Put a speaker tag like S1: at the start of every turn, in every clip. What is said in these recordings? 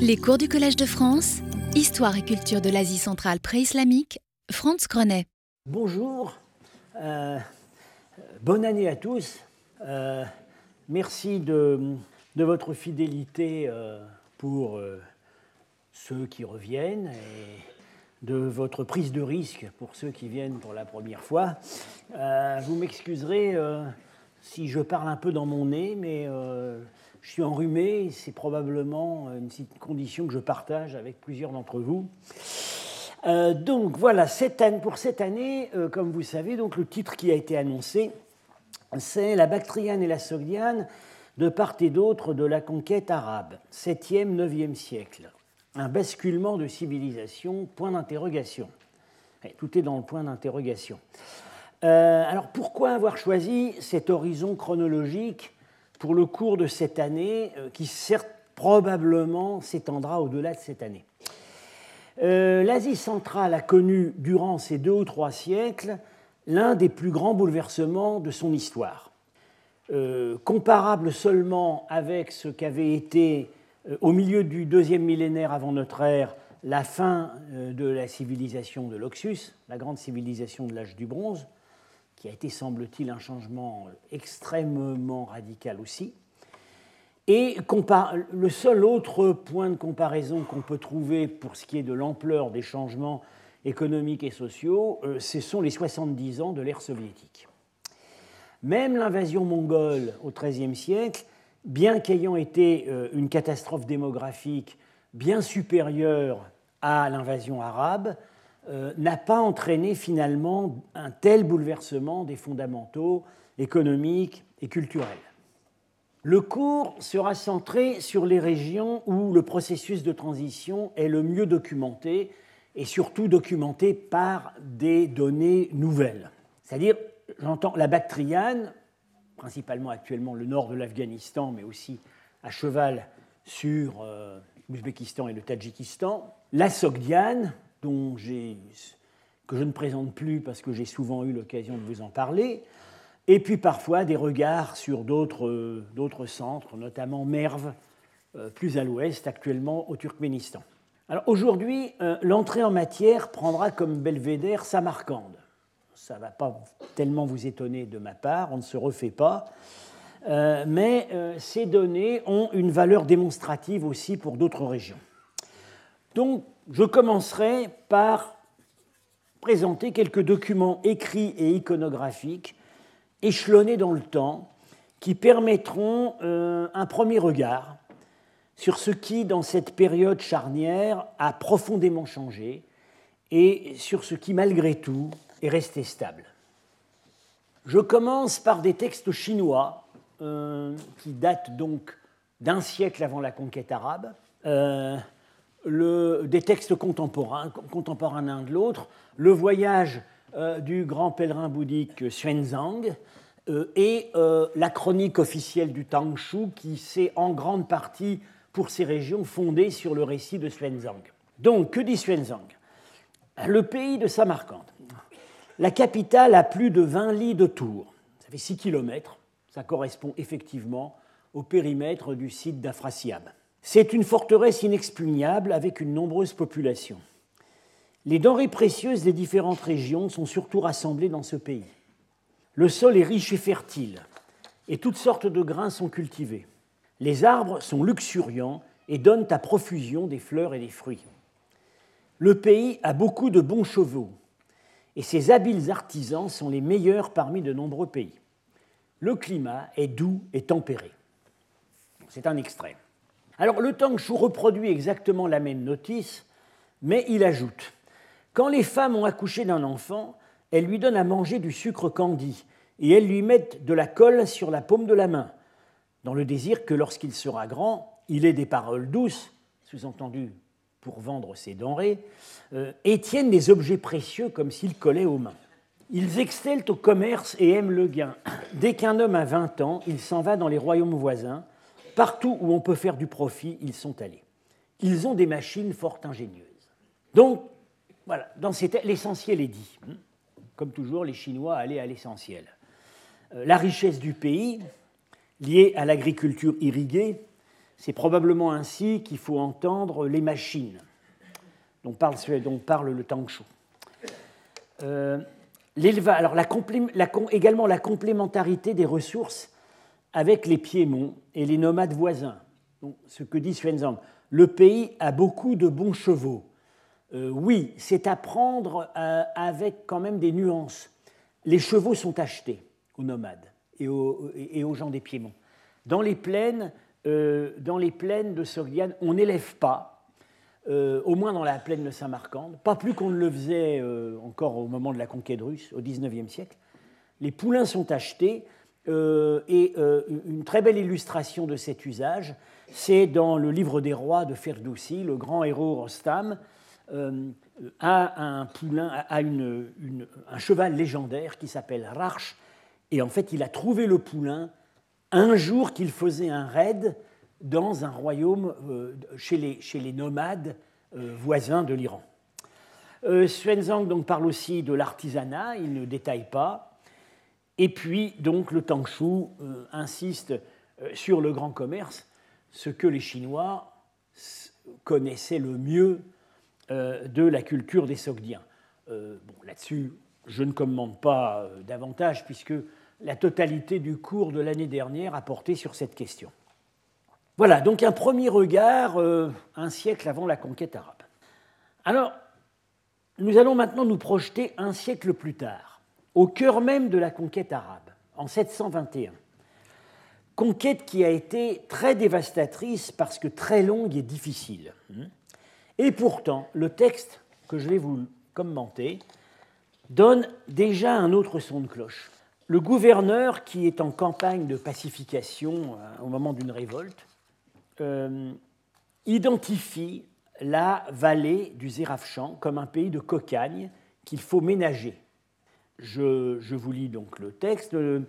S1: Les cours du Collège de France, Histoire et culture de l'Asie centrale pré-islamique, Franz Grenet.
S2: Bonjour, euh, bonne année à tous. Euh, merci de, votre fidélité euh, pour ceux qui reviennent et de votre prise de risque pour ceux qui viennent pour la première fois. vous m'excuserez si je parle un peu dans mon nez, mais je suis enrhumé, c'est probablement une condition que je partage avec plusieurs d'entre vous. Euh, donc voilà, pour cette année, euh, comme vous savez, donc, le titre qui a été annoncé, c'est La Bactriane et la Sogdiane de part et d'autre de la conquête arabe, 7e, 9e siècle. Un basculement de civilisation, point d'interrogation. Tout est dans le point d'interrogation. Euh, alors pourquoi avoir choisi cet horizon chronologique pour le cours de cette année, euh, qui certes probablement s'étendra au-delà de cette année. Euh, L'Asie centrale a connu durant ces deux ou trois siècles l'un des plus grands bouleversements de son histoire. Euh, comparable seulement avec ce qu'avait été au milieu du deuxième millénaire avant notre ère la fin de la civilisation de l'Oxus, la grande civilisation de l'âge du bronze, qui a été, semble-t-il, un changement extrêmement radical aussi. Et le seul autre point de comparaison qu'on peut trouver pour ce qui est de l'ampleur des changements économiques et sociaux, euh, ce sont les 70 ans de l'ère soviétique. Même l'invasion mongole au XIIIe siècle, bien qu'ayant été euh, une catastrophe démographique bien supérieure à l'invasion arabe, n'a pas entraîné finalement un tel bouleversement des fondamentaux économiques et culturels. Le cours sera centré sur les régions où le processus de transition est le mieux documenté et surtout documenté par des données nouvelles. C'est-à-dire, j'entends la Bactriane, principalement actuellement le nord de l'Afghanistan, mais aussi à cheval sur euh, l'Ouzbékistan et le Tadjikistan, la Sogdiane, que je ne présente plus parce que j'ai souvent eu l'occasion de vous en parler, et puis parfois des regards sur d'autres centres, notamment Merv, euh, plus à l'ouest, actuellement au Turkménistan. Alors aujourd'hui, euh, l'entrée en matière prendra comme belvédère Samarcande. Ça ne va pas tellement vous étonner de ma part, on ne se refait pas. Euh, mais ces données ont une valeur démonstrative aussi pour d'autres régions. Donc, je commencerai par présenter quelques documents écrits et iconographiques échelonnés dans le temps qui permettront euh, un premier regard sur ce qui, dans cette période charnière, a profondément changé et sur ce qui, malgré tout, est resté stable. Je commence par des textes chinois euh, qui datent donc d'un siècle avant la conquête arabe. Euh, des textes contemporains, contemporains l'un de l'autre, le voyage euh, du grand pèlerin bouddhique Xuanzang euh, et euh, la chronique officielle du Tangshu qui s'est en grande partie, pour ces régions, fondée sur le récit de Xuanzang. Donc, que dit Xuanzang Le pays de Samarcande. La capitale a plus de 20 lits de tour. Ça fait 6 km. Ça correspond effectivement au périmètre du site d'Afrasiab. C'est une forteresse inexpugnable avec une nombreuse population. Les denrées précieuses des différentes régions sont surtout rassemblées dans ce pays. Le sol est riche et fertile, et toutes sortes de grains sont cultivés. Les arbres sont luxuriants et donnent à profusion des fleurs et des fruits. Le pays a beaucoup de bons chevaux, et ses habiles artisans sont les meilleurs parmi de nombreux pays. Le climat est doux et tempéré. C'est un extrait. Alors le Tangshu reproduit exactement la même notice, mais il ajoute Quand les femmes ont accouché d'un enfant, elles lui donnent à manger du sucre candi et elles lui mettent de la colle sur la paume de la main, dans le désir que lorsqu'il sera grand, il ait des paroles douces, sous-entendu pour vendre ses denrées, euh, et tiennent des objets précieux comme s'ils collaient aux mains. Ils excellent au commerce et aiment le gain. Dès qu'un homme a 20 ans, il s'en va dans les royaumes voisins Partout où on peut faire du profit, ils sont allés. Ils ont des machines fort ingénieuses. Donc, voilà, l'essentiel est dit. Comme toujours, les Chinois allaient à l'essentiel. Euh, la richesse du pays, liée à l'agriculture irriguée, C'est probablement ainsi qu'il faut entendre les machines dont parle, dont parle le Tangshu. Euh, alors également la complémentarité des ressources avec les Piémonts et les nomades voisins. ce que dit Xuanzang, le pays a beaucoup de bons chevaux. Euh, oui, c'est à prendre euh, avec quand même des nuances. Les chevaux sont achetés aux nomades et aux, gens des Piémonts. Dans les plaines, dans les plaines de Sogdiane, on n'élève pas euh, au moins dans la plaine de Saint-Marcande, pas plus qu'on ne le faisait euh, encore au moment de la conquête russe, au XIXe siècle. Les poulains sont achetés, euh, et une très belle illustration de cet usage, c'est dans le livre des rois de Ferdoussi, le grand héros Rostam a un poulain, a un cheval légendaire qui s'appelle Rarch, et en fait il a trouvé le poulain un jour qu'il faisait un raid dans un royaume euh, chez, les, nomades euh, voisins de l'Iran. Euh, donc parle aussi de l'artisanat, il ne détaille pas. Et puis donc le Tangshu insiste sur le grand commerce, ce que les Chinois connaissaient le mieux de la culture des Sogdiens. bon, Là-dessus, je ne commente pas davantage puisque la totalité du cours de l'année dernière a porté sur cette question. Voilà, donc un premier regard euh, un siècle avant la conquête arabe. Alors, nous allons maintenant nous projeter un siècle plus tard, au cœur même de la conquête arabe, en 721. Conquête qui a été très dévastatrice parce que très longue et difficile. Et pourtant, le texte que je vais vous commenter donne déjà un autre son de cloche. Le gouverneur, qui est en campagne de pacification euh, au moment d'une révolte, euh, identifie la vallée du Zérafchan comme un pays de cocagne qu'il faut ménager. Je, vous lis donc le texte. Euh,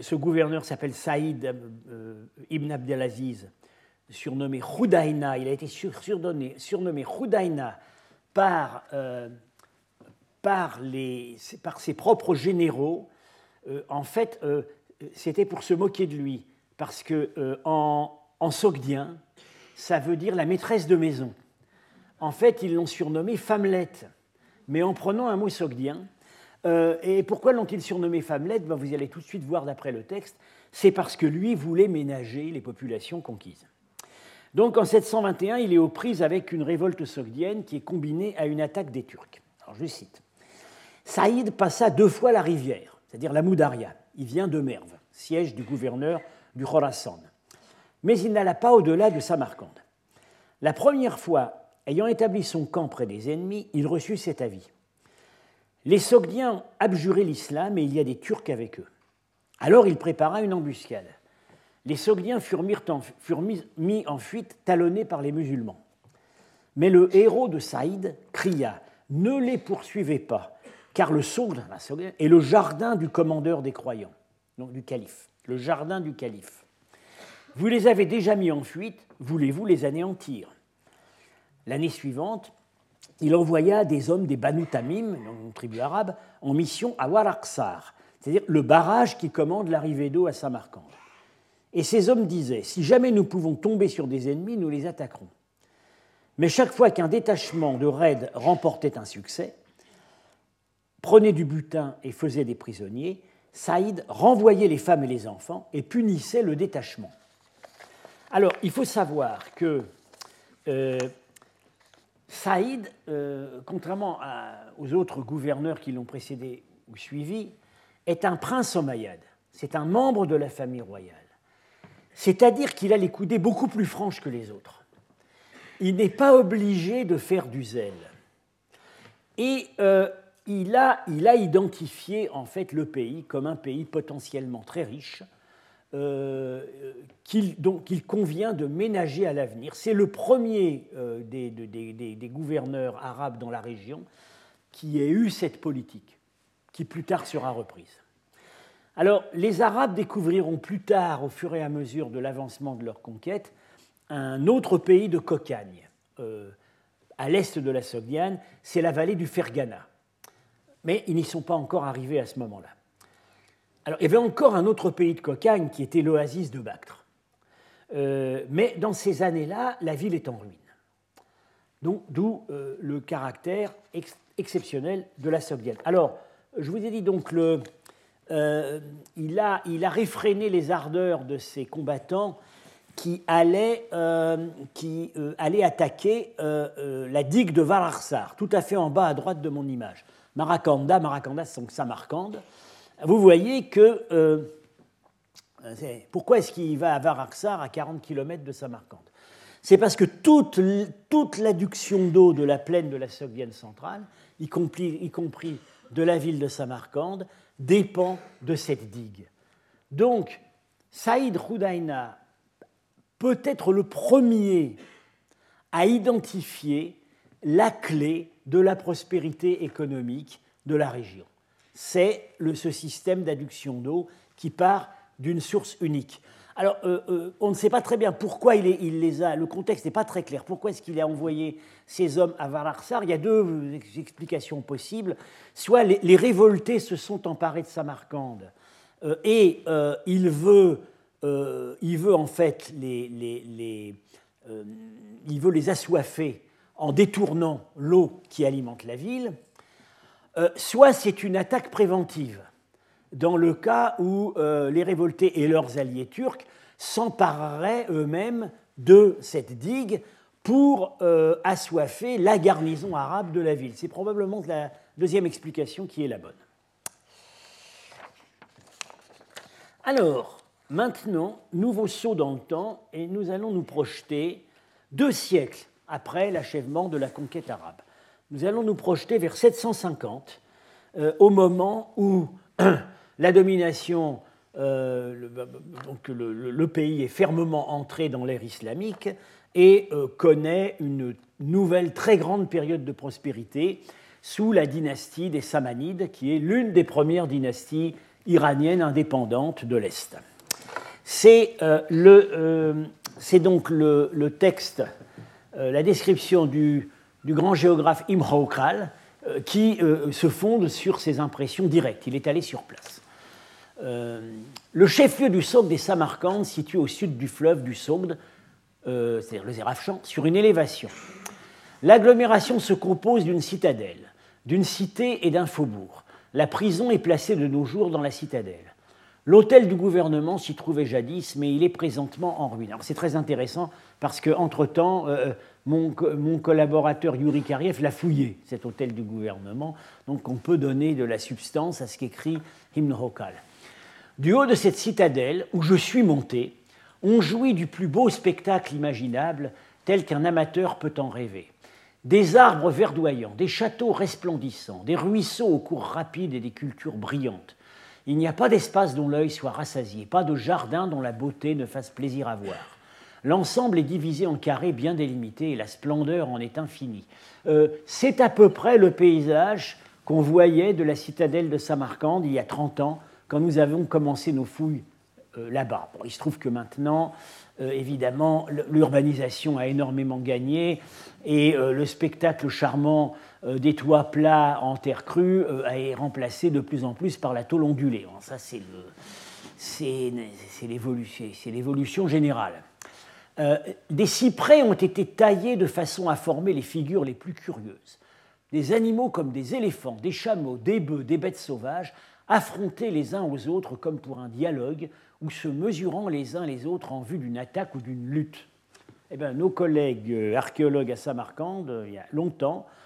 S2: ce gouverneur s'appelle Saïd euh, ibn Abdelaziz, surnommé Houdaïna. Il a été surnommé, surnommé par, par, les, par, ses propres généraux. en fait, c'était pour se moquer de lui, parce que en, en sogdien, ça veut dire la maîtresse de maison. En fait, ils l'ont surnommée Femmelette, mais en prenant un mot sogdien. Euh, et pourquoi l'ont-ils surnommé Femmelette ben, Vous allez tout de suite voir d'après le texte. C'est parce que lui voulait ménager les populations conquises. Donc en 721, il est aux prises avec une révolte sogdienne qui est combinée à une attaque des Turcs. Alors je cite Saïd passa deux fois la rivière, c'est-à-dire la Moudaria. Il vient de Merv, siège du gouverneur du Khorasan mais il n'alla pas au-delà de Samarcande. La première fois, ayant établi son camp près des ennemis, il reçut cet avis. Les Sogdiens abjuraient l'islam et il y a des Turcs avec eux. Alors il prépara une embuscade. Les Sogdiens furent, mis en fuite, talonnés par les musulmans. Mais le héros de Saïd cria Ne les poursuivez pas, car le Sogd est le jardin du commandeur des croyants, donc du calife, le jardin du calife. Vous les avez déjà mis en fuite, voulez-vous les anéantir? L'année suivante, il envoya des hommes des Banu Tamim, une tribu arabe, en mission à Waraksar, c'est-à-dire le barrage qui commande l'arrivée d'eau à Samarcande. Et ces hommes disaient Si jamais nous pouvons tomber sur des ennemis, nous les attaquerons. Mais chaque fois qu'un détachement de raids remportait un succès, prenait du butin et faisait des prisonniers, Saïd renvoyait les femmes et les enfants et punissait le détachement. Alors, il faut savoir que euh, Saïd, euh, contrairement aux autres gouverneurs qui l'ont précédé ou suivi, est un prince omeyyade. C'est un membre de la famille royale. C'est-à-dire qu'il a les coudées beaucoup plus franches que les autres. Il n'est pas obligé de faire du zèle. Et euh, il, a, il, a, identifié en fait le pays comme un pays potentiellement très riche, euh, qu'il convient de ménager à l'avenir. C'est le premier euh, des, gouverneurs arabes dans la région qui ait eu cette politique, qui plus tard sera reprise. Alors, les Arabes découvriront plus tard, au fur et à mesure de l'avancement de leur conquête, un autre pays de cocagne, euh, à l'est de la Sogdiane, c'est la vallée du Fergana. Mais ils n'y sont pas encore arrivés à ce moment-là. Alors, il y avait encore un autre pays de cocagne qui était l'oasis de Bactre. mais dans ces années-là, la ville est en ruine. Donc, d'où le caractère exceptionnel de la Sogdiane. Alors, je vous ai dit donc, le, il, a, il a réfréné les ardeurs de ses combattants qui allait, euh, qui, euh, allait attaquer euh, la digue de Valarsar, tout à fait en bas à droite de mon image. Marakanda, Marakanda, c'est Samarcande. Vous voyez que. pourquoi est-ce qu'il va à Valarsar à 40 km de Samarcande? C'est parce que toute, l'adduction d'eau de la plaine de la Sogdienne centrale, y compris, de la ville de Samarcande, dépend de cette digue. Donc, Saïd Roudaïna peut être le premier à identifier la clé de la prospérité économique de la région. C'est ce système d'adduction d'eau qui part d'une source unique. Alors, euh, euh, on ne sait pas très bien pourquoi il, les a. Le contexte n'est pas très clair. Pourquoi est-ce qu'il a envoyé ces hommes à Valarsar? Il y a deux explications possibles. Soit les, révoltés se sont emparés de Samarcande euh, et il veut euh, il veut en fait les, euh, il veut les assoiffer en détournant l'eau qui alimente la ville, euh, soit c'est une attaque préventive, dans le cas où les révoltés et leurs alliés turcs s'empareraient eux-mêmes de cette digue pour assoiffer la garnison arabe de la ville. C'est probablement la deuxième explication qui est la bonne. Alors, Maintenant, nouveau saut dans le temps, et nous allons nous projeter deux siècles après l'achèvement de la conquête arabe. Nous allons nous projeter vers 750, euh, au moment où la domination, euh, le, donc le, pays est fermement entré dans l'ère islamique et euh, connaît une nouvelle très grande période de prospérité sous la dynastie des Samanides, qui est l'une des premières dynasties iraniennes indépendantes de l'Est. C'est donc le, texte, la description du, grand géographe Imre Kral qui se fonde sur ses impressions directes. Il est allé sur place. le chef-lieu du Sogd des Samarcande, situé au sud du fleuve du Sogd, c'est-à-dire le Zerafchan, sur une élévation. L'agglomération se compose d'une citadelle, d'une cité et d'un faubourg. La prison est placée de nos jours dans la citadelle. L'hôtel du gouvernement s'y trouvait jadis, mais il est présentement en ruine. c'est très intéressant parce qu'entre-temps, euh, euh, mon, collaborateur Yuri Kariev l'a fouillé, cet hôtel du gouvernement, donc on peut donner de la substance à ce qu'écrit Hymne Hokal. Du haut de cette citadelle, où je suis monté, on jouit du plus beau spectacle imaginable, tel qu'un amateur peut en rêver. Des arbres verdoyants, des châteaux resplendissants, des ruisseaux aux cours rapides et des cultures brillantes il n'y a pas d'espace dont l'œil soit rassasié, pas de jardin dont la beauté ne fasse plaisir à voir. L'ensemble est divisé en carrés bien délimités et la splendeur en est infinie. Euh, c'est à peu près le paysage qu'on voyait de la citadelle de Samarcande il y a 30 ans, quand nous avons commencé nos fouilles euh, là-bas. il se trouve que maintenant, euh, évidemment, l'urbanisation a énormément gagné et le spectacle charmant des toits plats en terre crue euh, est remplacé de plus en plus par la tôle ondulée. ça, c'est l'évolution générale. Euh, des cyprès ont été taillés de façon à former les figures les plus curieuses. Des animaux comme des éléphants, des chameaux, des bœufs, des bêtes sauvages, affrontés les uns aux autres comme pour un dialogue ou se mesurant les uns les autres en vue d'une attaque ou d'une lutte. Eh bien, nos collègues archéologues à Samarcande, il y a longtemps, euh,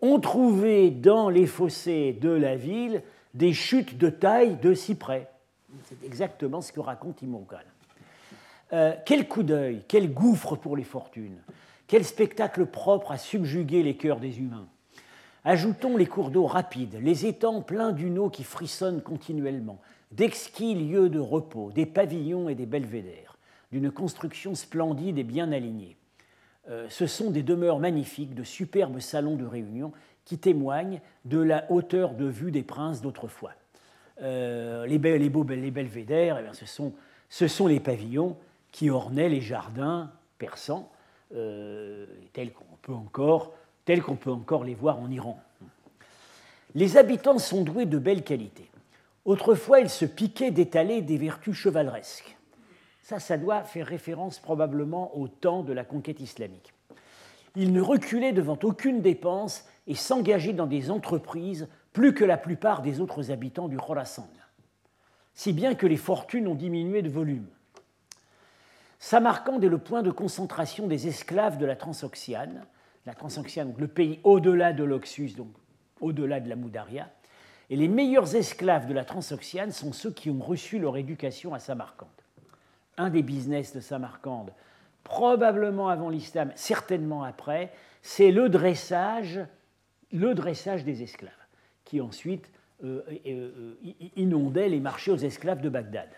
S2: ont trouvé dans les fossés de la ville des chutes de taille de cyprès. C'est exactement ce que raconte Imokal. Euh, quel coup d'œil, quel gouffre pour les fortunes, quel spectacle propre à subjuguer les cœurs des humains. Ajoutons les cours d'eau rapides, les étangs pleins d'une eau qui frissonne continuellement, d'exquis lieux de repos, des pavillons et des belvédères, d'une construction splendide et bien alignée. Euh, ce sont des demeures magnifiques, de superbes salons de réunion qui témoignent de la hauteur de vue des princes d'autrefois. Euh, les, beaux, belvédères, eh ce, sont, ce, sont, les pavillons qui ornaient les jardins persans, euh, tels qu'on peut, peut encore les voir en Iran. Les habitants sont doués de belles qualités. Autrefois, ils se piquaient d'étaler des vertus chevaleresques. Ça, ça doit faire référence probablement au temps de la conquête islamique. Ils ne reculaient devant aucune dépense et s'engageaient dans des entreprises plus que la plupart des autres habitants du Khorasan, si bien que les fortunes ont diminué de volume. Samarcande est le point de concentration des esclaves de la Transoxiane, la Transoxiane, le pays au-delà de l'Oxus, donc au-delà de la Moudaria, et les meilleurs esclaves de la Transoxiane sont ceux qui ont reçu leur éducation à Samarcande. Un des business de Samarcande, probablement avant l'islam, certainement après, c'est le dressage, des esclaves, qui ensuite euh, euh, inondait les marchés aux esclaves de Bagdad.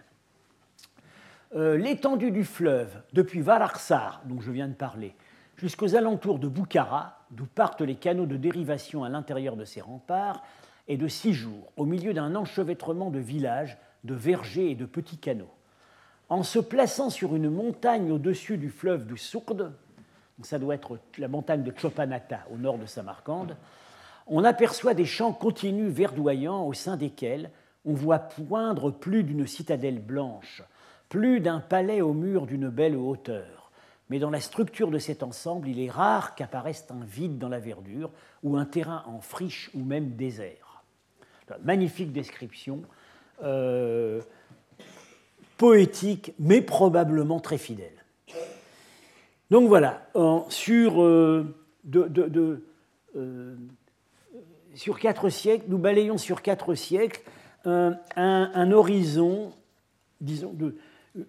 S2: Euh, l'étendue du fleuve, depuis Vararsar, dont je viens de parler, jusqu'aux alentours de Boukhara, d'où partent les canaux de dérivation à l'intérieur de ces remparts, est de six jours, au milieu d'un enchevêtrement de villages, de vergers et de petits canaux. En se plaçant sur une montagne au-dessus du fleuve du Sourde, ça doit être la montagne de Chopanata au nord de Samarcande, on aperçoit des champs continus verdoyants au sein desquels on voit poindre plus d'une citadelle blanche, plus d'un palais au mur d'une belle hauteur. Mais dans la structure de cet ensemble, il est rare qu'apparaisse un vide dans la verdure ou un terrain en friche ou même désert. Magnifique description, euh, poétique, mais probablement très fidèle. Donc voilà, sur, euh, euh, sur quatre siècles, nous balayons sur quatre siècles un, un horizon, disons,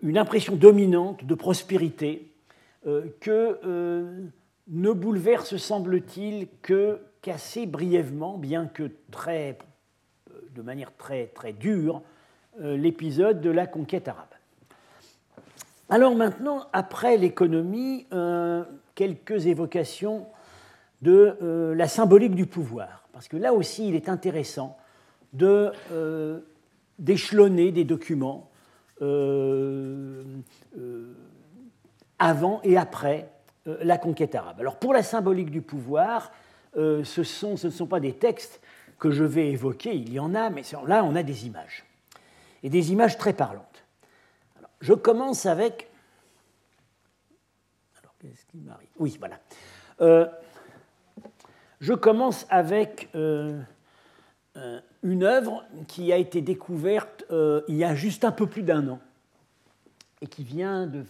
S2: une impression dominante de prospérité euh, que euh, ne bouleverse, semble-t-il, que qu'assez brièvement, bien que de manière très, dure, euh, l'épisode de la conquête arabe. Alors maintenant, après l'économie, quelques évocations de la symbolique du pouvoir, parce que là aussi, il est intéressant d'échelonner des documents euh, euh, avant et après euh, la conquête arabe. Alors pour la symbolique du pouvoir, ce, ce ne sont pas des textes que je vais évoquer, il y en a, mais là on a des images. Et des images très parlantes. je commence avec... Alors qu'est-ce qui m'arrive? Oui, voilà. je commence avec euh, une œuvre qui a été découverte euh, il y a juste un peu plus d'un an et qui vient, de,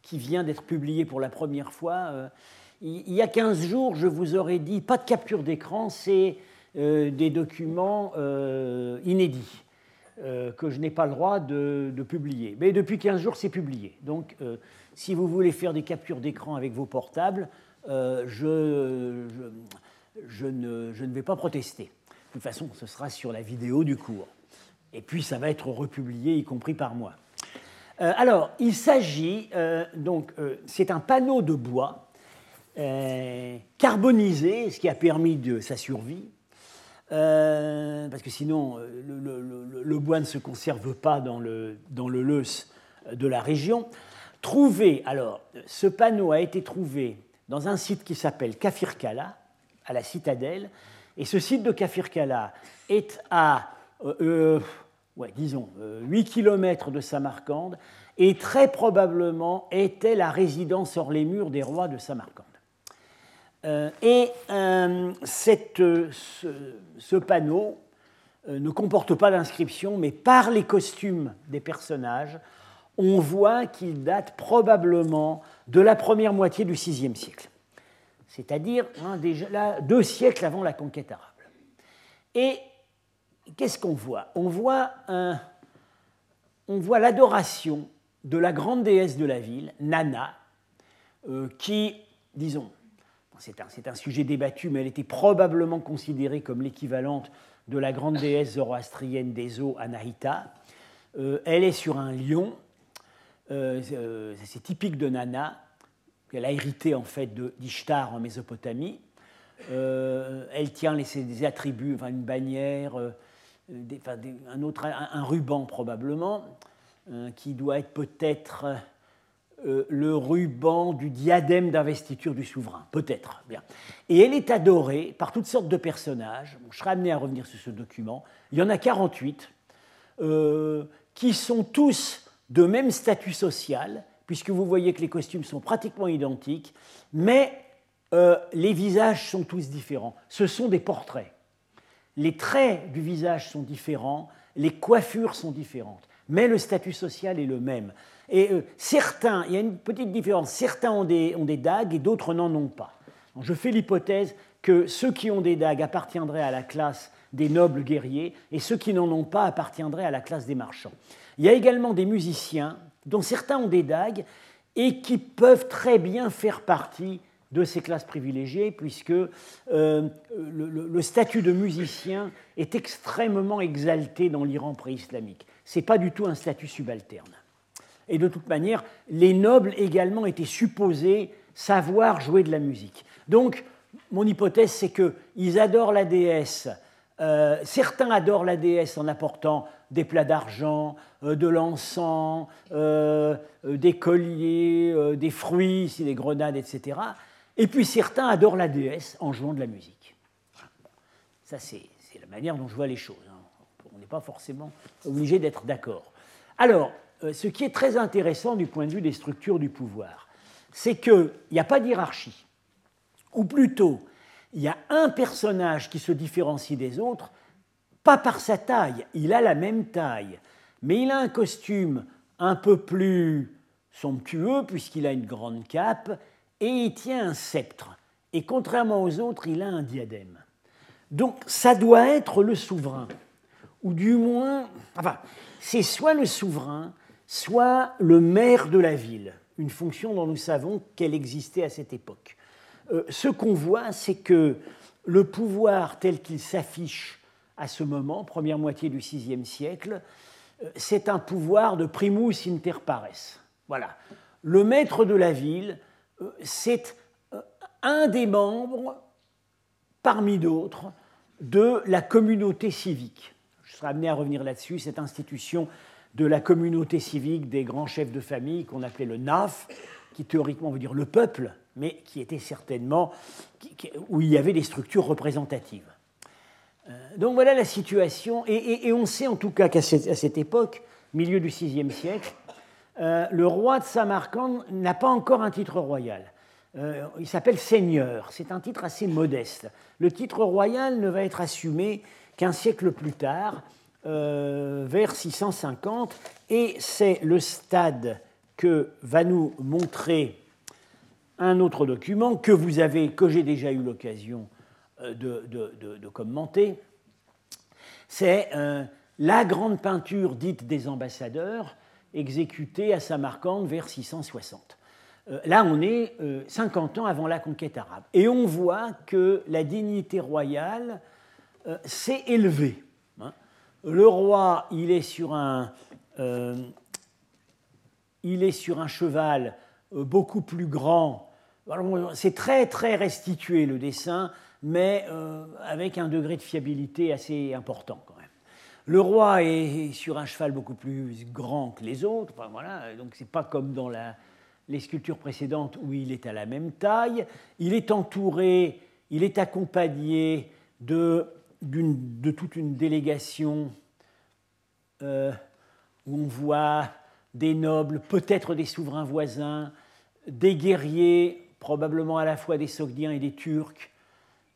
S2: qui vient d'être publiée pour la première fois. Euh, il y a 15 jours, je vous aurais dit, pas de capture d'écran, c'est des documents inédits que je n'ai pas le droit de, publier. Mais depuis 15 jours, c'est publié. Donc, si vous voulez faire des captures d'écran avec vos portables, je, je, ne, je ne vais pas protester. De toute façon, ce sera sur la vidéo du cours. Et puis, ça va être republié, y compris par moi. Euh, alors, il s'agit, euh, donc, euh, c'est un panneau de bois carbonisé, ce qui a permis de sa survie, parce que sinon, le, bois ne se conserve pas dans le, dans le Leus de la région. Trouvé, alors, ce panneau a été trouvé dans un site qui s'appelle Kafirkala, à la citadelle, et ce site de Kafirkala est à, euh, euh, disons, 8 euh, km de Samarcande et très probablement était la résidence hors les murs des rois de Samarcande. Et cette, ce, panneau ne comporte pas d'inscription, mais par les costumes des personnages, on voit qu'il date probablement de la première moitié du VIe siècle c'est-à-dire hein, déjà deux siècles avant la conquête arabe. Et qu'est-ce qu'on voit? On voit, l'adoration de la grande déesse de la ville, Nana, euh, qui, disons, c'est un, sujet débattu, mais elle était probablement considérée comme l'équivalente de la grande déesse zoroastrienne des eaux, Anahita. Euh, elle est sur un lion, euh, c'est typique de Nana, qu'elle a hérité en fait d'Ishtar en Mésopotamie. Euh, elle tient les, ses attributs, enfin, une bannière, euh, un, autre, un, ruban probablement, euh, qui doit être peut-être le ruban du diadème d'investiture du souverain, peut-être. Bien. Et elle est adorée par toutes sortes de personnages. je serai amené à revenir sur ce document. Il y en a 48 qui sont tous de même statut social, puisque vous voyez que les costumes sont pratiquement identiques, mais euh, les visages sont tous différents. Ce sont des portraits. Les traits du visage sont différents, les coiffures sont différentes, mais le statut social est le même. Et euh, certains, il y a une petite différence, certains ont des, dagues et d'autres n'en ont pas. je fais l'hypothèse que ceux qui ont des dagues appartiendraient à la classe des nobles guerriers et ceux qui n'en ont pas appartiendraient à la classe des marchands. Il y a également des musiciens dont certains ont des dagues et qui peuvent très bien faire partie de ces classes privilégiées, puisque euh, le, statut de musicien est extrêmement exalté dans l'Iran pré-islamique. Ce n'est pas du tout un statut subalterne. Et de toute manière, les nobles également étaient supposés savoir jouer de la musique. Donc, mon hypothèse, c'est qu'ils adorent la déesse. Euh, certains adorent la déesse en apportant des plats d'argent, euh, de l'encens, des colliers, des fruits, des grenades, etc. Et puis certains adorent la déesse en jouant de la musique. Ça, c'est la manière dont je vois les choses. Hein. On n'est pas forcément obligé d'être d'accord. Alors, euh, ce qui est très intéressant du point de vue des structures du pouvoir, c'est qu'il n'y a pas de hiérarchie. Ou plutôt, il y a un personnage qui se différencie des autres, pas par sa taille, il a la même taille, mais il a un costume un peu plus somptueux puisqu'il a une grande cape et il tient un sceptre. Et contrairement aux autres, il a un diadème. Donc ça doit être le souverain. Ou du moins, enfin, c'est soit le souverain, soit le maire de la ville, une fonction dont nous savons qu'elle existait à cette époque. Euh, ce qu'on voit, c'est que le pouvoir tel qu'il s'affiche à ce moment, première moitié du VIe siècle, euh, c'est un pouvoir de primus inter pares. Voilà. Le maître de la ville c'est euh, un des membres, parmi d'autres, de la communauté civique. Je serai amené à revenir là-dessus, cette institution de la communauté civique des grands chefs de famille qu'on appelait le NAF, qui théoriquement veut dire le peuple, mais qui était certainement où il y avait des structures représentatives. Euh, donc voilà la situation, et, on sait en tout cas qu'à cette, époque, milieu du VIe siècle, euh, le roi de Samarcande n'a pas encore un titre royal. Euh, il s'appelle seigneur. C'est un titre assez modeste. Le titre royal ne va être assumé qu'un siècle plus tard, euh, vers 650, et c'est le stade que va nous montrer un autre document que vous avez, que j'ai déjà eu l'occasion de, de, commenter. C'est la grande peinture dite des ambassadeurs exécuté à Samarcande vers 660. Euh, là, on est 50 euh, ans avant la conquête arabe. Et on voit que la dignité royale euh, s'est élevée. Le roi, il est sur un, il est sur un cheval beaucoup plus grand. C'est très très restitué le dessin, mais avec un degré de fiabilité assez important. Le roi est sur un cheval beaucoup plus grand que les autres, voilà, donc pas comme dans les sculptures précédentes où il est à la même taille. Il est entouré, il est accompagné de, toute une délégation euh, où on voit des nobles, peut-être des souverains voisins, des guerriers, probablement à la fois des Sogdiens et des Turcs,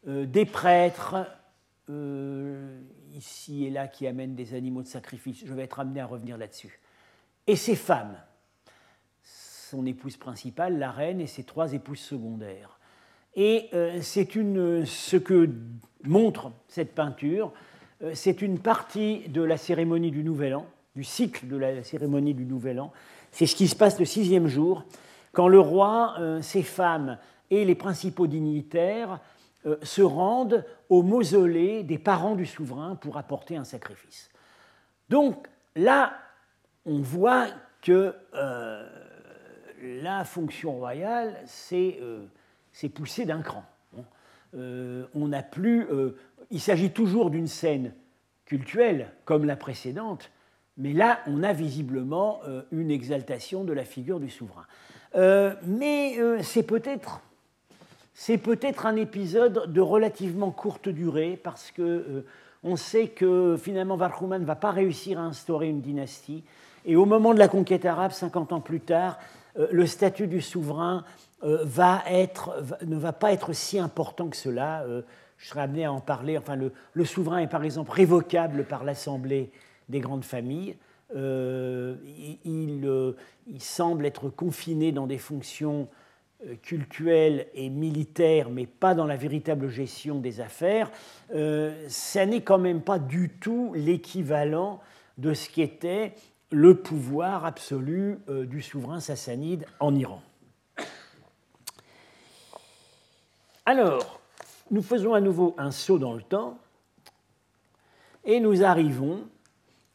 S2: euh, des prêtres. Euh, ici et là qui amènent des animaux de sacrifice. Je vais être amené à revenir là-dessus. Et ses femmes, son épouse principale, la reine, et ses trois épouses secondaires. Et euh, c'est une, ce que montre cette peinture, euh, c'est une partie de la cérémonie du Nouvel An, du cycle de la cérémonie du Nouvel An. C'est ce qui se passe le sixième jour, quand le roi, euh, ses femmes et les principaux dignitaires se rendent au mausolée des parents du souverain pour apporter un sacrifice. Donc là, on voit que la fonction royale euh, poussée d'un cran. n'a plus. il s'agit toujours d'une scène cultuelle comme la précédente, mais là, on a visiblement une exaltation de la figure du souverain. mais c'est peut-être c'est peut-être un épisode de relativement courte durée parce que euh, on sait que finalement Varhuman ne va pas réussir à instaurer une dynastie Et au moment de la conquête arabe, 50 ans plus tard, le statut du souverain être, ne va pas être si important que cela. je serai amené à en parler. Enfin, le, souverain est par exemple révocable par l'Assemblée des grandes familles. il, il, semble être confiné dans des fonctions euh, cultuelle et militaire, mais pas dans la véritable gestion des affaires, euh, ça n'est quand même pas du tout l'équivalent de ce qu'était le pouvoir absolu euh, du souverain sassanide en Iran. Alors, nous faisons à nouveau un saut dans le temps et nous arrivons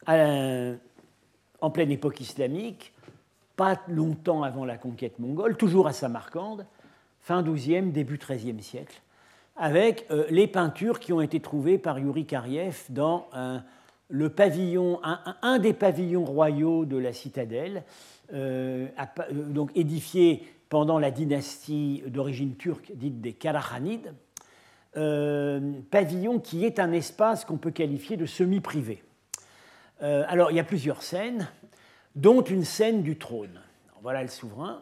S2: en pleine époque islamique pas longtemps avant la conquête mongole, toujours à Samarcande, fin XIIe, début XIIIe siècle, avec euh, les peintures qui ont été trouvées par Yuri Kariev dans un, le pavillon, un, des pavillons royaux de la citadelle, euh, euh, donc édifié pendant la dynastie d'origine turque dite des Karakhanides, pavillon qui est un espace qu'on peut qualifier de semi-privé. alors il y a plusieurs scènes dont une scène du trône. Voilà le souverain.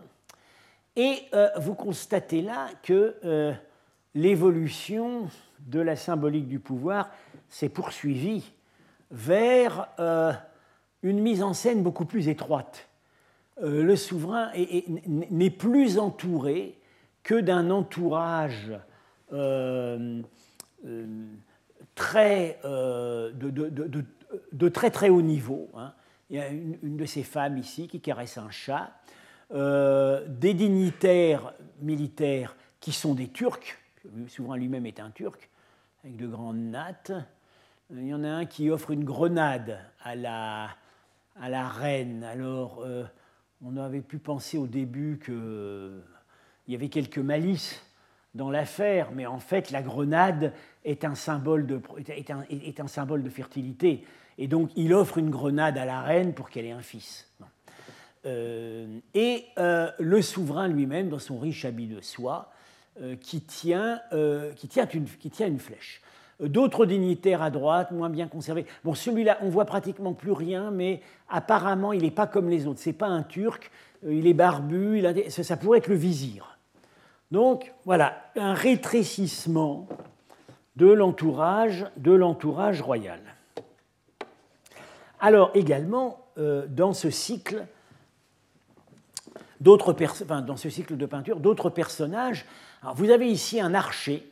S2: Et euh, vous constatez là que euh, l'évolution de la symbolique du pouvoir s'est poursuivie vers euh, une mise en scène beaucoup plus étroite. Le souverain n'est plus entouré que d'un entourage très, de, très très haut niveau. Hein il y a une, de ces femmes ici qui caresse un chat, euh, des dignitaires militaires qui sont des Turcs, le souverain lui-même est un Turc, avec de grandes nattes. Il y en a un qui offre une grenade à la, à la reine. Alors, euh, on avait pu penser au début qu'il y avait quelques malices dans l'affaire, mais en fait, la grenade est un symbole de, fertilité. Et donc, il offre une grenade à la reine pour qu'elle ait un fils. Euh, et euh, le souverain lui-même, dans son riche habit de soie, euh, qui tient une flèche. D'autres dignitaires à droite, moins bien conservés. Bon, celui-là, on voit pratiquement plus rien, mais apparemment, il n'est pas comme les autres. C'est pas un Turc, il est barbu, ça pourrait être le vizir. Donc, voilà, un rétrécissement de l'entourage, de l'entourage royal. Alors également, euh, dans ce cycle, d'autres dans ce cycle de peinture, d'autres personnages. vous avez ici un archer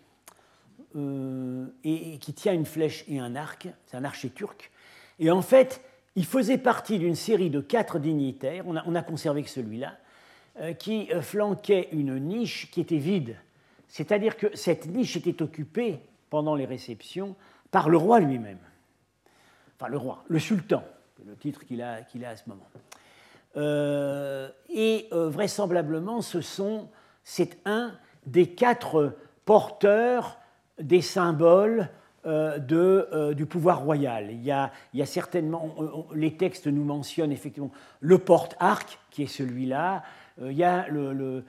S2: euh, et, qui tient une flèche et un arc. C'est un archer turc. Et en fait, il faisait partie d'une série de quatre dignitaires. On a, conservé que celui-là, euh, qui flanquait une niche qui était vide. C'est-à-dire que cette niche était occupée pendant les réceptions par le roi lui-même enfin le roi, le sultan, le titre qu'il a, à ce moment. Euh, et euh, vraisemblablement, ce sont, c'est un des quatre porteurs des symboles euh, de, du pouvoir royal. Il y a, il y a certainement, les textes nous mentionnent effectivement le porte-arc, qui est celui-là, euh, il y a le,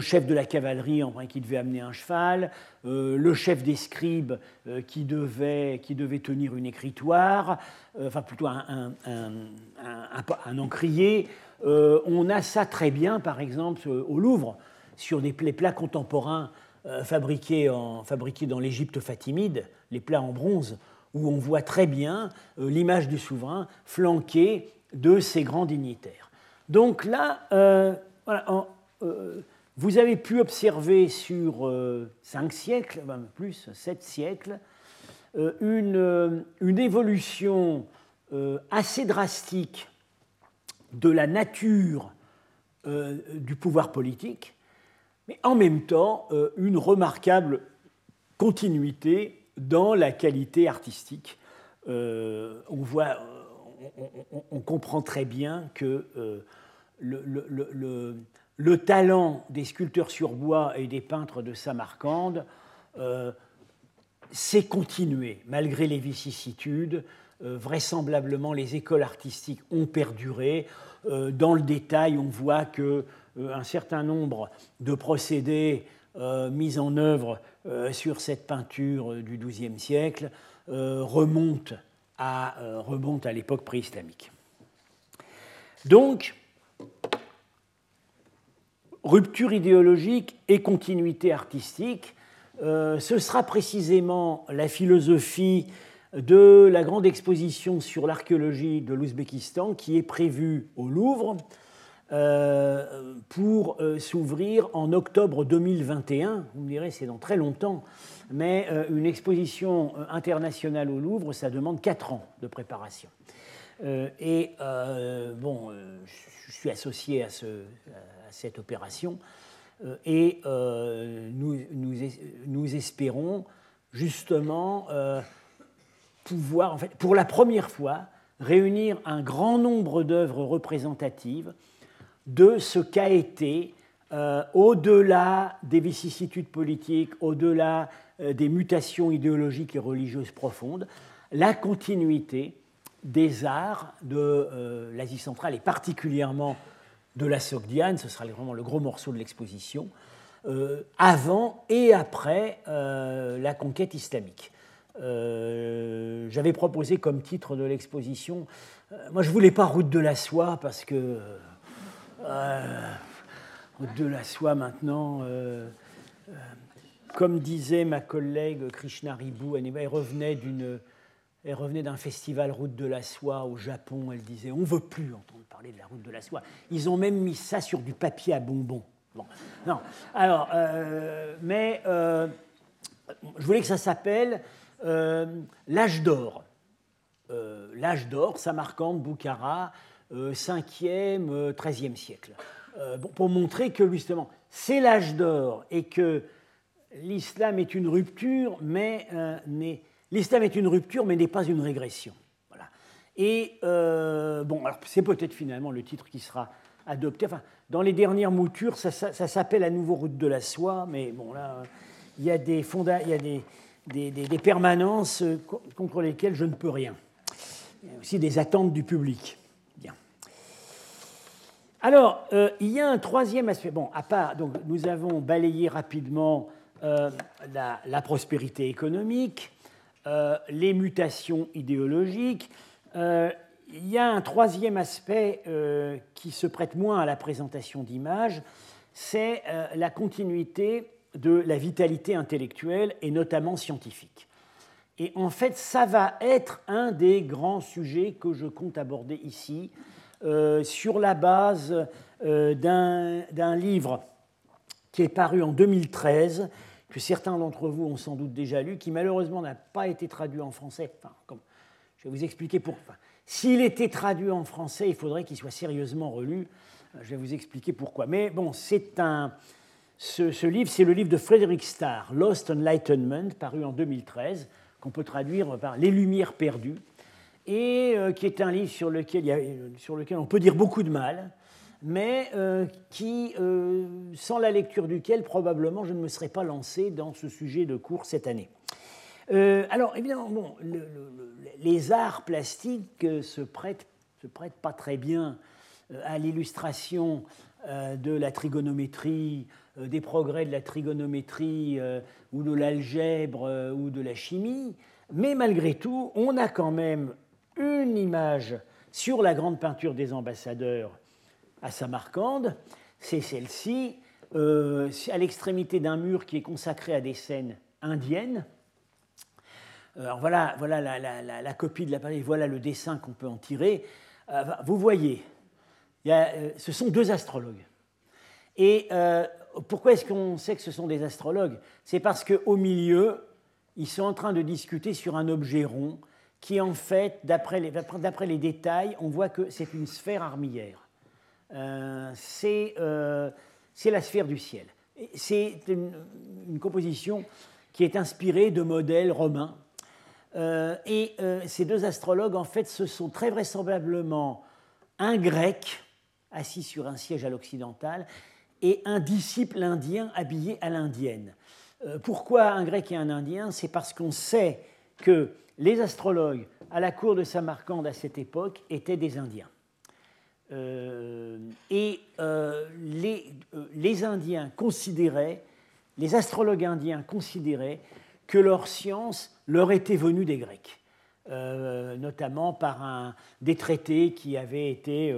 S2: chef de la cavalerie en qui devait amener un cheval, euh, le chef des scribes euh, qui, devait, qui devait tenir une écritoire, enfin plutôt un, un, encrier. on a ça très bien, par exemple, au Louvre, sur des, plats contemporains fabriqués, en, fabriqués dans l'Égypte fatimide, les plats en bronze, où on voit très bien l'image du souverain flanquée de ces grands dignitaires. Donc là, euh, euh, vous avez pu observer sur euh, cinq siècles, plus sept siècles, une, une, évolution assez drastique de la nature du pouvoir politique, mais en même temps une remarquable continuité dans la qualité artistique. on voit, on, comprend très bien que le, talent des sculpteurs sur bois et des peintres de Samarcande euh, s'est continué malgré les vicissitudes. Euh, vraisemblablement, les écoles artistiques ont perduré. Euh, dans le détail, on voit que un certain nombre de procédés mis en œuvre sur cette peinture du XIIe siècle remontent à, remontent à l'époque préislamique. Donc, rupture idéologique et continuité artistique, euh, ce sera précisément la philosophie de la grande exposition sur l'archéologie de l'Ouzbékistan qui est prévue au Louvre euh, pour euh, s'ouvrir en octobre 2021. Vous me direz, c'est dans très longtemps, mais une exposition internationale au Louvre, ça demande 4 ans de préparation. et bon, je suis associé à, ce, à cette opération. Euh, et euh, nous, nous, espérons justement euh, pouvoir, pour la première fois, réunir un grand nombre d'œuvres représentatives de ce qu'a été, au-delà des vicissitudes politiques, au-delà des mutations idéologiques et religieuses profondes, la continuité des arts de l'Asie centrale et particulièrement de la Sogdiane, ce sera vraiment le gros morceau de l'exposition, euh, avant et après euh, la conquête islamique. Euh, j'avais proposé comme titre de l'exposition, moi je voulais pas Route de la soie parce que de la soie maintenant, comme disait ma collègue Krishna Ribu, elle revenait d'une revenait d'un festival Route de la Soie au Japon. Elle disait On ne veut plus entendre parler de la Route de la Soie. Ils ont même mis ça sur du papier à bonbons. Bon. Non. Euh, mais euh, je voulais que ça s'appelle euh, L'âge d'or. L'âge d'or, Samarcande, Boukhara, 5e, 13e siècle. Bon, pour montrer que justement, c'est l'âge d'or et que l'islam est une rupture, mais, L'islam est une rupture, mais n'est pas une régression. Voilà. Et euh, bon, alors c'est peut-être finalement le titre qui sera adopté. Enfin, dans les dernières moutures, ça, s'appelle à nouveau Route de la soie, mais bon, là, il y a des, fonda il y a des, permanences contre lesquelles je ne peux rien. Il y a aussi des attentes du public. Alors, euh, il y a un troisième aspect. Bon, à part, donc, nous avons balayé rapidement euh, la, prospérité économique, euh, les mutations idéologiques. Il y a un troisième aspect qui se prête moins à la présentation d'images, c'est la continuité de la vitalité intellectuelle et notamment scientifique. Et en fait, ça va être un des grands sujets que je compte aborder ici, sur la base d'un livre qui est paru en 2013 que certains d'entre vous ont sans doute déjà lu, qui malheureusement n'a pas été traduit en français. Je vais vous expliquer pourquoi. S'il était traduit en français, il faudrait qu'il soit sérieusement relu. Je vais vous expliquer pourquoi. Mais bon, c'est un, ce, livre, c'est le livre de Frederick Starr, Lost Enlightenment, paru en 2013, qu'on peut traduire par Les Lumières perdues, et euh, qui est un livre sur lequel, y a, sur lequel on peut dire beaucoup de mal, mais euh, qui, euh, sans la lecture duquel probablement je ne me serais pas lancé dans ce sujet de cours cette année. Alors évidemment, bon, les arts plastiques se prêtent, se prêtent pas très bien à l'illustration de la trigonométrie, des progrès de la trigonométrie ou de l'algèbre ou de la chimie, mais malgré tout, on a quand même une image sur la grande peinture des ambassadeurs à Samarcande, c'est celle-ci, euh, à l'extrémité d'un mur qui est consacré à des scènes indiennes. Alors voilà, voilà la, copie de l'appareil, voilà le dessin qu'on peut en tirer. Euh, vous voyez, euh, ce sont deux astrologues. Et pourquoi est-ce qu'on sait que ce sont des astrologues? C'est parce qu'au milieu, ils sont en train de discuter sur un objet rond qui, en fait, d'après les, les, détails, on voit que c'est une sphère armillaire. Euh, euh, c'est la sphère du ciel. C'est une, composition qui est inspirée de modèles romains. Euh, et ces deux astrologues, en fait, ce sont très vraisemblablement un grec assis sur un siège à l'occidental et un disciple indien habillé à l'indienne. pourquoi un grec et un indien? C'est parce qu'on sait que les astrologues à la cour de Samarcande à cette époque étaient des Indiens. Euh, et euh, les, euh, les, Indiens considéraient, les astrologues indiens considéraient que leur science leur était venue des Grecs, notamment par des traités qui avaient été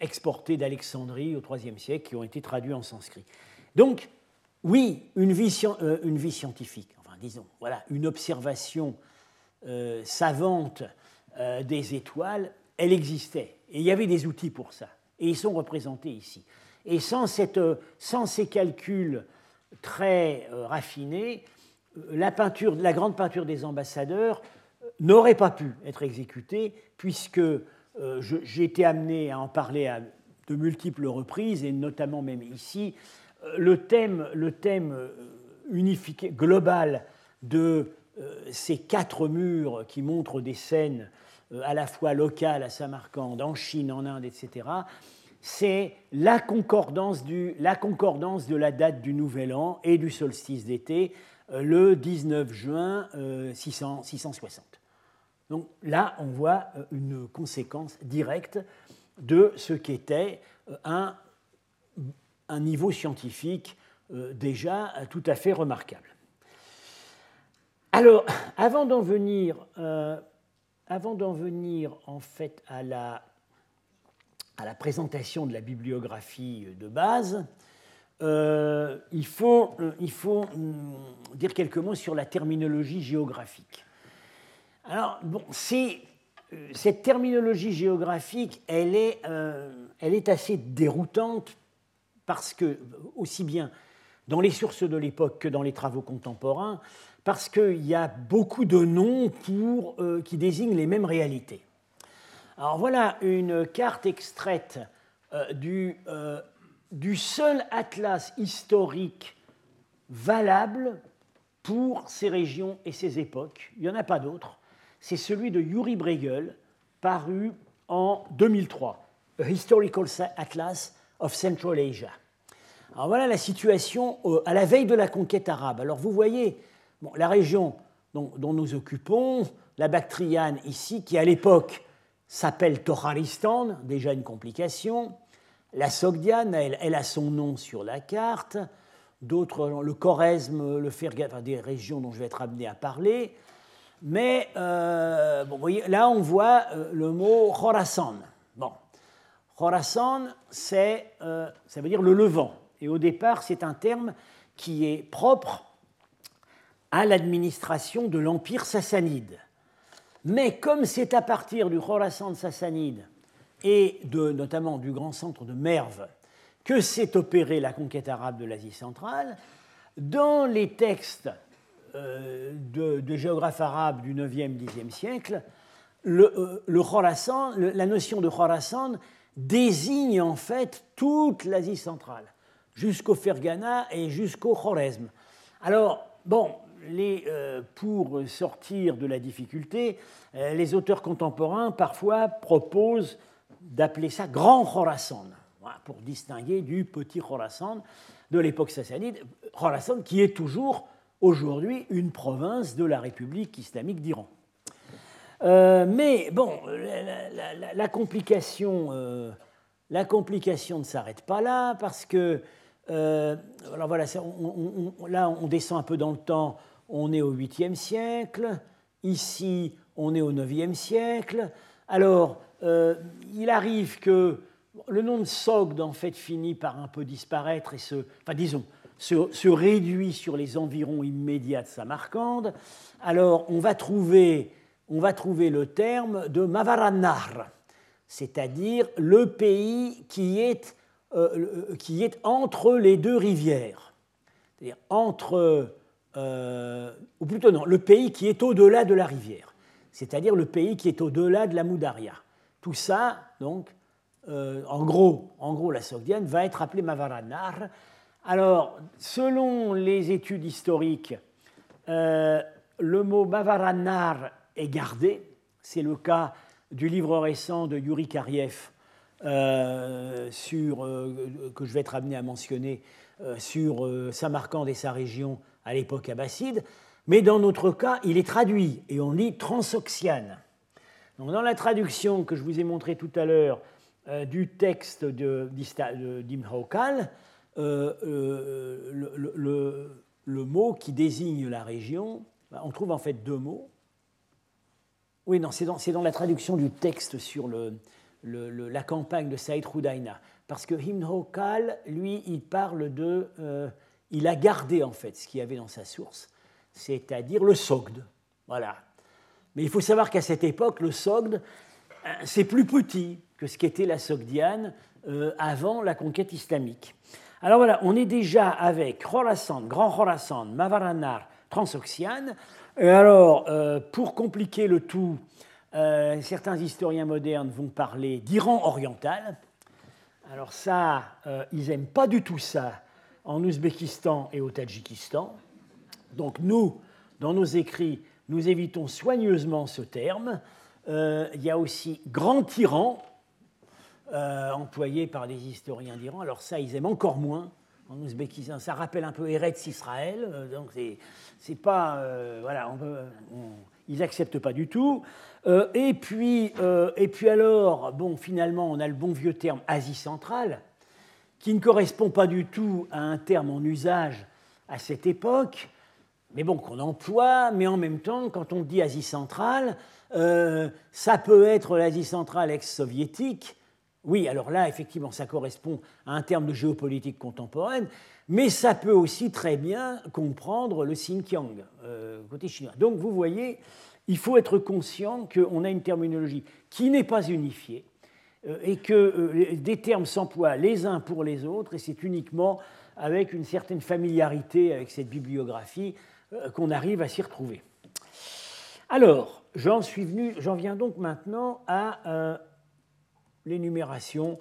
S2: exportés d'Alexandrie au IIIe siècle qui ont été traduits en sanskrit. Donc, oui, une vie, scientifique, disons, voilà, une observation savante des étoiles, elle existait. Et il y avait des outils pour ça. Et ils sont représentés ici. Et sans, sans ces calculs très raffinés, la, la grande peinture des ambassadeurs n'aurait pas pu être exécutée, puisque euh, j'ai été amené à en parler à de multiples reprises, et notamment même ici, euh, le thème, le thème euh, global de ces quatre murs qui montrent des scènes à la fois locales à Samarcande, en Chine, en Inde, etc., c'est la concordance, de la date du Nouvel An et du solstice d'été, le 19 juin 660. Donc là, on voit euh, une conséquence directe de ce qu'était euh, un, niveau scientifique euh, déjà tout à fait remarquable. Alors, avant d'en venir, avant d'en venir en fait à la, à la présentation de la bibliographie de base, il faut, il faut dire quelques mots sur la terminologie géographique. Alors, bon, euh, cette terminologie géographique, elle est, euh, elle est assez déroutante parce que, aussi bien dans les sources de l'époque que dans les travaux contemporains, parce qu'il y a beaucoup de noms euh, qui désignent les mêmes réalités. Alors voilà une carte extraite du, du seul atlas historique valable pour ces régions et ces époques. Il n'y en a pas d'autres c'est celui de Yuri Bregel, paru en 2003, A Historical Atlas of Central Asia. Alors voilà la situation euh, à la veille de la conquête arabe. Alors vous voyez, la région dont, nous occupons, la Bactriane ici, qui à l'époque s'appelle Toharistan, déjà une complication. La Sogdiane, elle, a son nom sur la carte. D'autres, le Choresme, le Fergat, des régions dont je vais être amené à parler. Mais euh, bon, voyez, là, on voit euh, le mot Khorasan. Bon, Khorasan, c'est, euh, ça veut dire le Levant. Et au départ, c'est un terme qui est propre à l'administration de l'Empire sassanide. Mais comme c'est à partir du Khorasan sassanide et de, notamment du grand centre de Merv que s'est opérée la conquête arabe de l'Asie centrale, dans les textes euh, de, géographes arabes du 9e, 10e siècle, le, euh, la notion de Khorasan désigne en fait toute l'Asie centrale, jusqu'au Fergana et jusqu'au Khorezm. Alors, bon, euh, pour sortir de la difficulté, les auteurs contemporains parfois proposent d'appeler ça Grand Khorasan, pour distinguer du petit Khorasan de l'époque sassanide, Khorasan qui est toujours aujourd'hui une province de la République islamique d'Iran. Euh, mais bon, la, complication, euh, la complication ne s'arrête pas là parce que, euh, alors voilà, là on descend un peu dans le temps, on est au 8e siècle, ici on est au 9e siècle. Alors, il arrive que le nom de Sogd en fait finit par un peu disparaître et se, enfin disons, se, réduit sur les environs immédiats de Samarcande, alors on va trouver, on va trouver le terme de Mavarannar, c'est-à-dire le pays qui est, euh, qui est entre les deux rivières. C'est-à-dire entre, euh, ou plutôt non, le pays qui est au-delà de la rivière, c'est-à-dire le pays qui est au-delà de la Moudaria. Tout ça, donc, euh, en, gros, en gros, la Sogdiane va être appelée Mavarannar, alors, selon les études historiques, euh, le mot Bavaranar est gardé. C'est le cas du livre récent de Yuri Kariev, euh, sur, euh, que je vais être amené à mentionner, sur Samarcande et sa région à l'époque abbasside. Mais dans notre cas, il est traduit et on lit transoxiane. Donc, dans la traduction que je vous ai montrée tout à l'heure du texte euh, euh, le, mot qui désigne la région, bah, on trouve en fait deux mots. Oui, non, c'est dans, la traduction du texte sur le, la campagne de Saïd Roudaïna. Parce que Himno Kal, lui, il parle de. il a gardé en fait ce qu'il y avait dans sa source, c'est-à-dire le Sogd. Voilà. Mais il faut savoir qu'à cette époque, le Sogd, c'est plus petit que ce qu'était la Sogdiane avant la conquête islamique. Alors voilà, on est déjà avec Khorasan, Grand Khorasan, Mavaranar, Transoxiane. Et alors, euh, pour compliquer le tout, euh, certains historiens modernes vont parler d'Iran oriental. Alors ça, euh, ils n'aiment pas du tout ça en Ouzbékistan et au Tadjikistan. Donc nous, dans nos écrits, nous évitons soigneusement ce terme. il y a aussi Grand Iran, euh, employé par des historiens d'Iran. Alors ça, ils aiment encore moins en Ouzbékistan. Ça rappelle un peu Eretz Israël, euh, donc c'est pas... Euh, voilà, ils n'acceptent pas du tout. et, puis, et puis alors, bon, finalement, on a le bon vieux terme Asie centrale, qui ne correspond pas du tout à un terme en usage à cette époque, mais bon, qu'on emploie, mais en même temps, quand on dit Asie centrale, ça peut être l'Asie centrale ex-soviétique, oui, alors là, effectivement, ça correspond à un terme de géopolitique contemporaine, mais ça peut aussi très bien comprendre le Xinjiang, euh, côté chinois. Donc vous voyez, il faut être conscient qu'on a une terminologie qui n'est pas unifiée euh, et que euh, des termes s'emploient les uns pour les autres, et c'est uniquement avec une certaine familiarité avec cette bibliographie qu'on arrive à s'y retrouver. Alors, j'en suis venu, j'en viens donc maintenant à l'énumération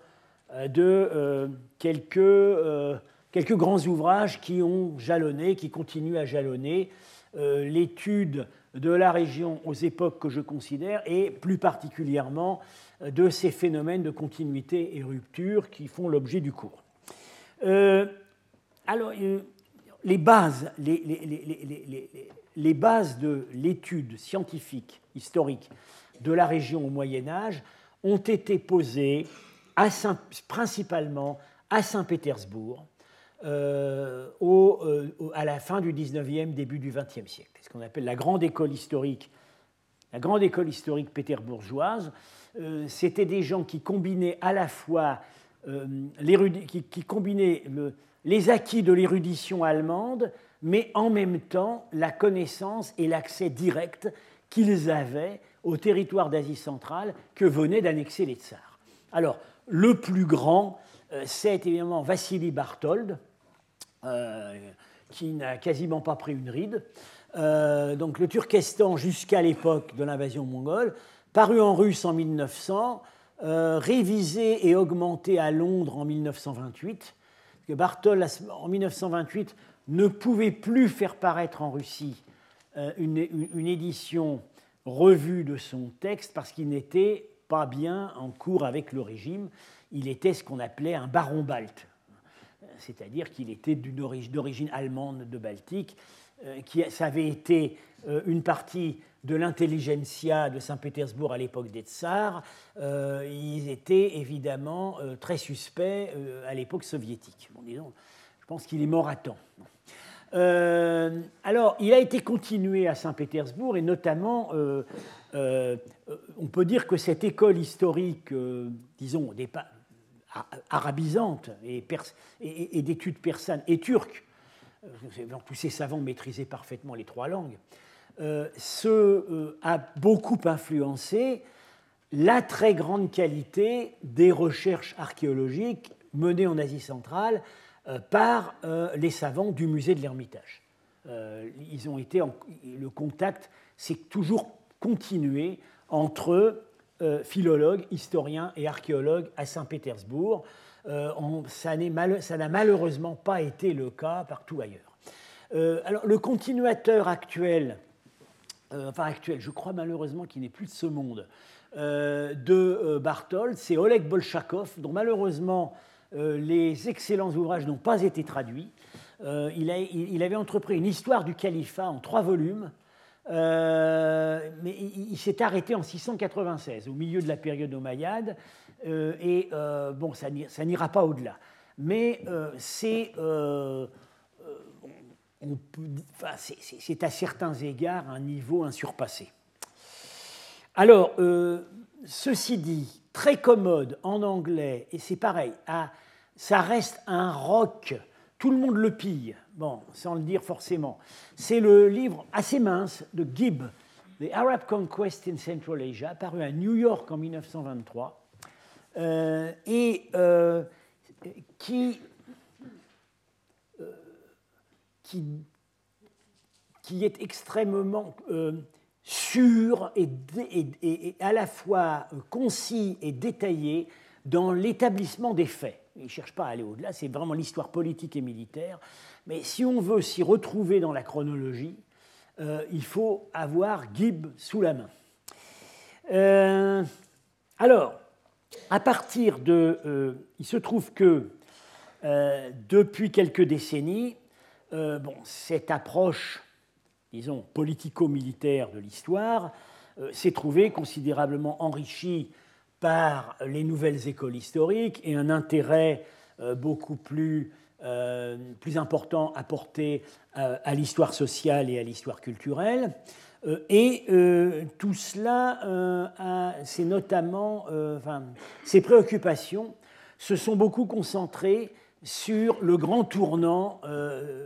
S2: de quelques, quelques grands ouvrages qui ont jalonné, qui continuent à jalonner l'étude de la région aux époques que je considère et plus particulièrement de ces phénomènes de continuité et rupture qui font l'objet du cours. alors, les bases, les bases de l'étude scientifique, historique de la région au Moyen Âge ont été posées principalement à Saint-Pétersbourg euh, euh, à la fin du 19e, début du 20e siècle. ce qu'on appelle la grande école historique, la grande école historique péterbourgeoise. Euh, c'était des gens qui combinaient à la fois combinaient les acquis de l'érudition allemande, mais en même temps la connaissance et l'accès direct qu'ils avaient au territoire d'Asie centrale que venaient d'annexer les tsars. Alors, le plus grand, c'est évidemment Vassili Barthold, qui n'a quasiment pas pris une ride. Euh, donc le Turkestan jusqu'à l'époque de l'invasion mongole, paru en russe en 1900, révisé et augmenté à Londres en 1928. que Barthold, en 1928, ne pouvait plus faire paraître en Russie une, une édition revue de son texte parce qu'il n'était pas bien en cours avec le régime. Il était ce qu'on appelait un baron balte, c'est-à-dire qu'il était d'origine allemande de Baltique. Euh, qui, ça avait été euh, une partie de l'intelligentsia de Saint-Pétersbourg à l'époque des tsars. Euh, ils étaient évidemment très suspects à l'époque soviétique. Bon, disons, je pense qu'il est mort à temps. Alors, il a été continué à Saint-Pétersbourg et notamment, on peut dire que cette école historique, disons, arabisante et, et, d'études persanes et turques, tous ces savants maîtrisaient parfaitement les trois langues, ce, a beaucoup influencé la très grande qualité des recherches archéologiques menées en Asie centrale euh, par euh, les savants du musée de l'Ermitage. Euh, ils ont été le contact s'est toujours continué entre philologues, historiens et archéologues à Saint-Pétersbourg. ça n'a malheureusement pas été le cas partout ailleurs. alors, le continuateur actuel, enfin actuel, je crois malheureusement qu'il n'est plus de ce monde, de Barthold, c'est Oleg Bolchakov, dont malheureusement euh, les excellents ouvrages n'ont pas été traduits. Euh, il, avait entrepris une histoire du califat en trois volumes, euh, mais il, s'est arrêté en 696, au milieu de la période omeyyade, et bon, ça, n'ira pas au-delà. Mais c'est c'est à certains égards un niveau insurpassé. Alors, ceci dit, très commode en anglais, et c'est pareil, ça reste un rock, tout le monde le pille, bon, sans le dire forcément. C'est le livre assez mince de Gibb, The Arab Conquest in Central Asia, paru à New York en 1923, euh, et euh, qui, euh, qui, qui, est extrêmement sûr et, et, à la fois concis et détaillé dans l'établissement des faits. Il ne cherche pas à aller au-delà, c'est vraiment l'histoire politique et militaire. Mais si on veut s'y retrouver dans la chronologie, euh, il faut avoir Gibb sous la main. Euh, alors, à partir de... Euh, il se trouve que depuis quelques décennies, bon, cette approche disons, politico-militaire de l'histoire, s'est trouvé considérablement enrichi par les nouvelles écoles historiques et un intérêt beaucoup plus, euh, plus important apporté à l'histoire sociale et à l'histoire culturelle. Et tout cela, c'est notamment, ces préoccupations se sont beaucoup concentrées sur le grand tournant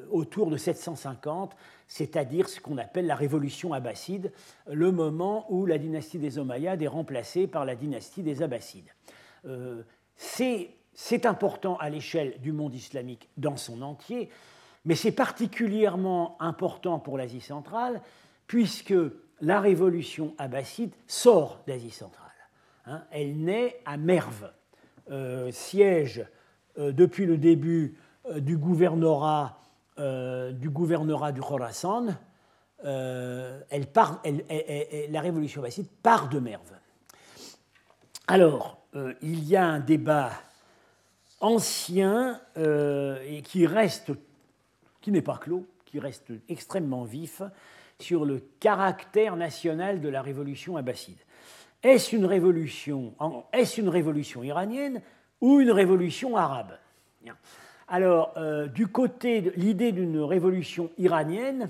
S2: autour de 750, c'est-à-dire ce qu'on appelle la révolution abbasside, le moment où la dynastie des Omeyyades est remplacée par la dynastie des Abbassides. Euh, c'est important à l'échelle du monde islamique dans son entier, mais c'est particulièrement important pour l'Asie centrale, puisque la révolution abbasside sort d'Asie centrale. Hein. elle naît à Merv, euh, siège euh, depuis le début du gouvernorat euh, du gouvernorat du Khorasan, euh, la révolution abbasside part de Merv. Alors, euh, il y a un débat ancien et qui reste, qui n'est pas clos, qui reste extrêmement vif sur le caractère national de la révolution abbasside. Est-ce une révolution, est-ce une révolution iranienne ou une révolution arabe? Alors, euh, du côté de l'idée d'une révolution iranienne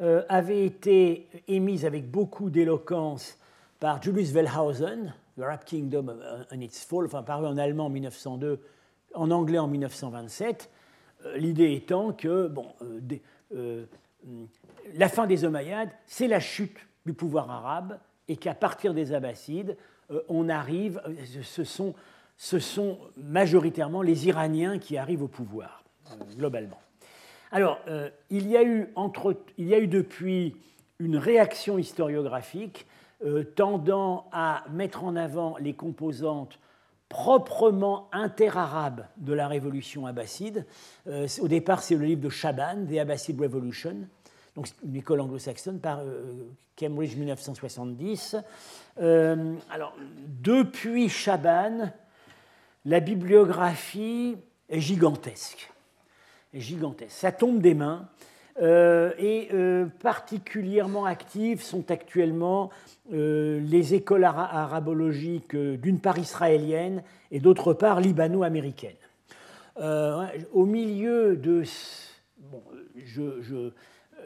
S2: euh, avait été émise avec beaucoup d'éloquence par Julius Wellhausen, The Arab Kingdom and Its Fall, enfin paru en allemand en 1902, en anglais en 1927. Euh, l'idée étant que bon, la fin des Omeyyades, c'est la chute du pouvoir arabe et qu'à partir des Abbassides, on arrive, ce sont majoritairement les Iraniens qui arrivent au pouvoir, euh, globalement. Alors, euh, il, y a eu depuis une réaction historiographique euh, tendant à mettre en avant les composantes proprement interarabes de la révolution abbasside. au départ, c'est le livre de Shaban, The Abbasid Revolution, donc une école anglo-saxonne par Cambridge 1970. alors, depuis Shaban, la bibliographie est gigantesque. Est gigantesque. Ça tombe des mains. Euh, et euh, particulièrement actives sont actuellement euh, les écoles arabologiques, d'une part israéliennes et d'autre part libano-américaines. au milieu de... Bon, je, je,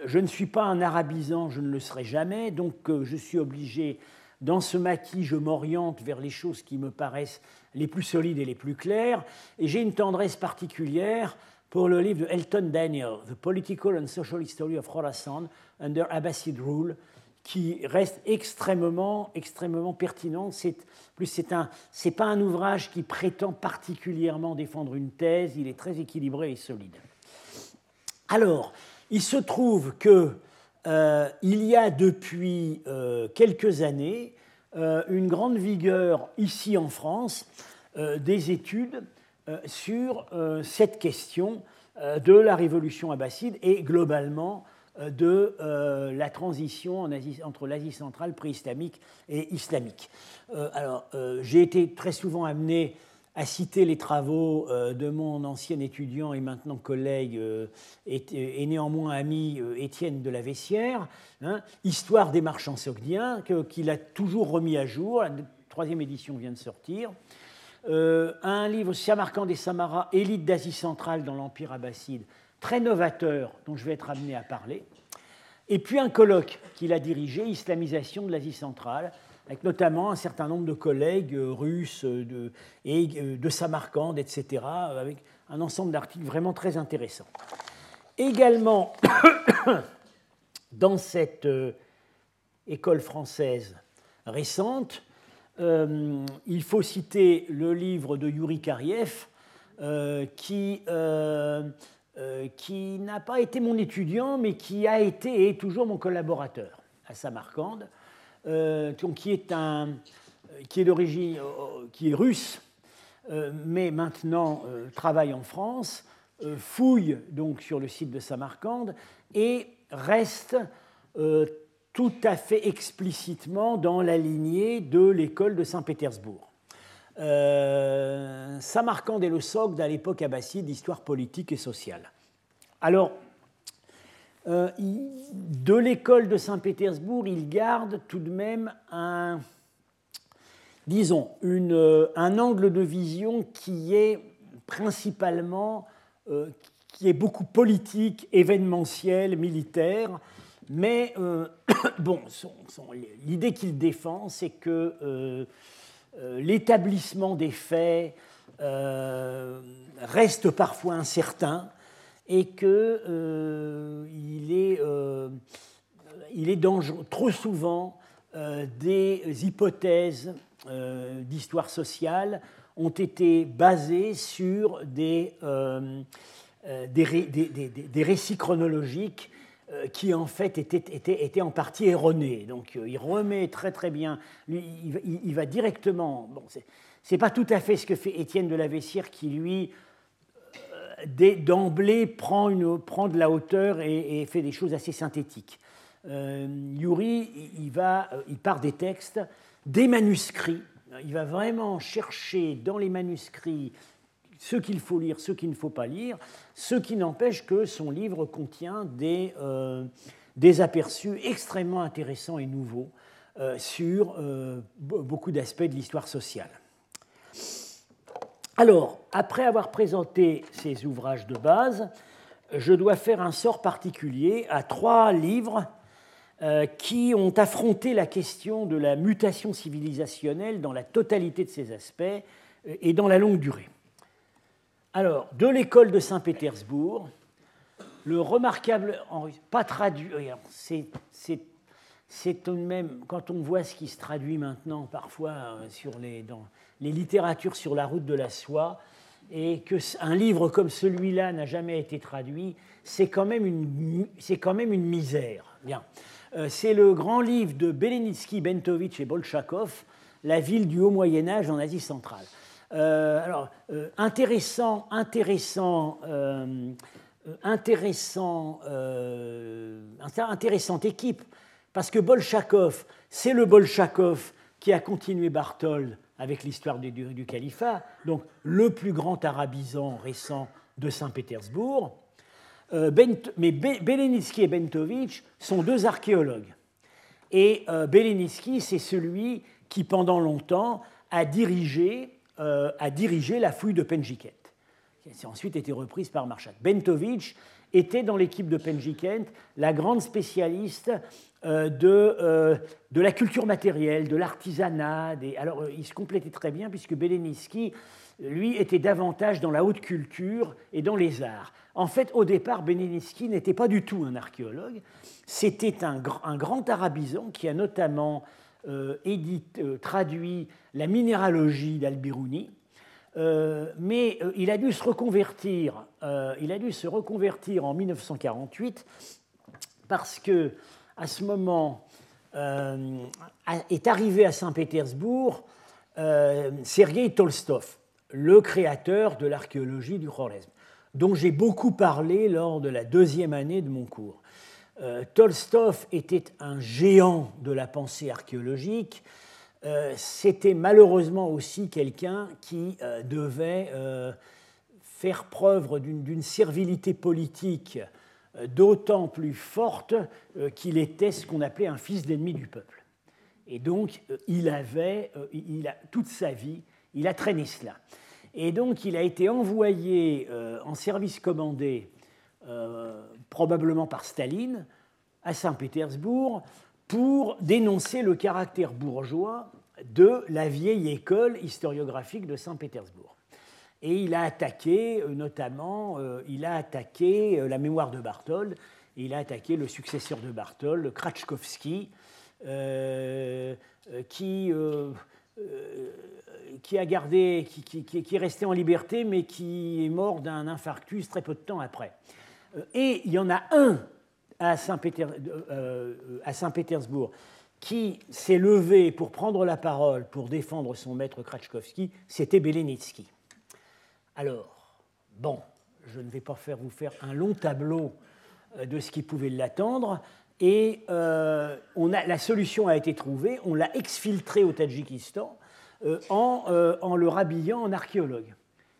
S2: je, ne suis pas un arabisant, je ne le serai jamais, donc je suis obligé, dans ce maquis, je m'oriente vers les choses qui me paraissent les plus solides et les plus clairs. Et j'ai une tendresse particulière pour le livre de Elton Daniel, The Political and Social History of Khorasan Under Abbasid Rule, qui reste extrêmement, extrêmement pertinent. C'est, plus, c'est un, c'est pas un ouvrage qui prétend particulièrement défendre une thèse. Il est très équilibré et solide. Alors, il se trouve que euh, y a depuis euh, quelques années euh, une grande vigueur ici en France des études sur cette question de la révolution abbasside et globalement de la transition entre l'Asie centrale pré-islamique et islamique. alors, j'ai été très souvent amené à citer les travaux euh, de mon ancien étudiant et maintenant collègue euh, et, néanmoins ami euh, Étienne de la Vessière, hein, Histoire des marchands sogdiens, qu'il a toujours remis à jour. La troisième édition vient de sortir. Un livre Samarkand et Samara, élite d'Asie centrale dans l'Empire abbasside, très novateur, dont je vais être amené à parler. Et puis un colloque qu'il a dirigé, Islamisation de l'Asie centrale, avec notamment un certain nombre de collègues russes de, et de Samarcande, etc., avec un ensemble d'articles vraiment très intéressants. Également, dans cette école française récente, il faut citer le livre de Yuri Kariev, qui euh, qui n'a pas été mon étudiant, mais qui a été et est toujours mon collaborateur à Samarcande, euh, qui est un, qui est d'origine, euh, qui est russe, mais maintenant travaille en France, fouille donc sur le site de Samarcande et reste tout à fait explicitement dans la lignée de l'école de Saint-Pétersbourg. Euh, Samarcande est le socle à l'époque abbasside d'histoire politique et sociale. Alors, euh, de l'école de Saint-Pétersbourg, il garde tout de même un, disons, euh, un angle de vision qui est principalement, qui est beaucoup politique, événementiel, militaire, mais bon, l'idée qu'il défend, c'est que euh, l'établissement des faits euh, reste parfois incertain et qu'il euh, est, il est dangereux, trop souvent des hypothèses d'histoire sociale ont été basées sur des, des, récits chronologiques euh, qui en fait était, en partie erroné. Donc euh, il remet très très bien, il, va directement, bon, c'est pas tout à fait ce que fait Étienne de la Vessière qui lui, euh, d'emblée, prend, prend de la hauteur et, fait des choses assez synthétiques. Yuri, il, va, il part des textes, des manuscrits, il va vraiment chercher dans les manuscrits ce qu'il faut lire, ce qu'il ne faut pas lire, ce qui n'empêche que son livre contient des, euh, aperçus extrêmement intéressants et nouveaux euh, sur euh, beaucoup d'aspects de l'histoire sociale. Alors, après avoir présenté ces ouvrages de base, je dois faire un sort particulier à trois livres qui ont affronté la question de la mutation civilisationnelle dans la totalité de ses aspects et dans la longue durée. Alors, de l'école de Saint-Pétersbourg, le remarquable, pas traduit, c'est tout de même, quand on voit ce qui se traduit maintenant parfois euh, sur les, dans les littératures sur la route de la soie, et qu'un livre comme celui-là n'a jamais été traduit, c'est quand, même une, misère. Euh, c'est le grand livre de Belenitsky, Bentovitch et Bolchakov, La ville du Haut Moyen Âge en Asie centrale. Euh, alors, euh, intéressant, intéressant, euh, intéressant, intéressante équipe, parce que Bolchakov, c'est le Bolchakov qui a continué Barthold avec l'histoire du, califat, donc le plus grand arabisant récent de Saint-Pétersbourg. mais Belenitsky et Bentovitch sont deux archéologues. Et Belenitsky, c'est celui qui, pendant longtemps, a dirigé euh, a dirigé la fouille de Penjikent, qui a ensuite été reprise par Marchak. Bentovich était dans l'équipe de Penjikent la grande spécialiste euh, de, euh, de la culture matérielle, de l'artisanat. Alors, il se complétait très bien puisque Beleniski, lui, était davantage dans la haute culture et dans les arts. En fait, au départ, Beleniski n'était pas du tout un archéologue. C'était un, un, grand arabisant qui a notamment euh, euh, traduit la minéralogie d'Al-Biruni, euh, mais il a dû se reconvertir. il a dû se reconvertir en 1948 parce que à ce moment est arrivé à Saint-Pétersbourg Sergei Tolstov, le créateur de l'archéologie du Khwarezm, dont j'ai beaucoup parlé lors de la deuxième année de mon cours. Euh, Tolstov était un géant de la pensée archéologique. Euh, c'était malheureusement aussi quelqu'un qui euh, devait faire preuve d'une servilité politique d'autant plus forte qu'il était ce qu'on appelait un fils d'ennemi du peuple. Et donc, il avait, il a, toute sa vie, il a traîné cela. Et donc, il a été envoyé en service commandé probablement par Staline, à Saint-Pétersbourg, pour dénoncer le caractère bourgeois de la vieille école historiographique de Saint-Pétersbourg. Et il a attaqué, notamment, il a attaqué la mémoire de Barthold, il a attaqué le successeur de Barthold, Kratchkowski, qui a gardé, qui, est resté en liberté, mais qui est mort d'un infarctus très peu de temps après. Euh, et il y en a un à euh, Saint-Pétersbourg qui s'est levé pour prendre la parole pour défendre son maître Kratchkovski, c'était Belenitsky. Alors, bon, je ne vais pas faire vous faire un long tableau euh, de ce qui pouvait l'attendre, et on a, la solution a été trouvée, on l'a exfiltré au Tadjikistan, euh, euh, en, le rhabillant en archéologue.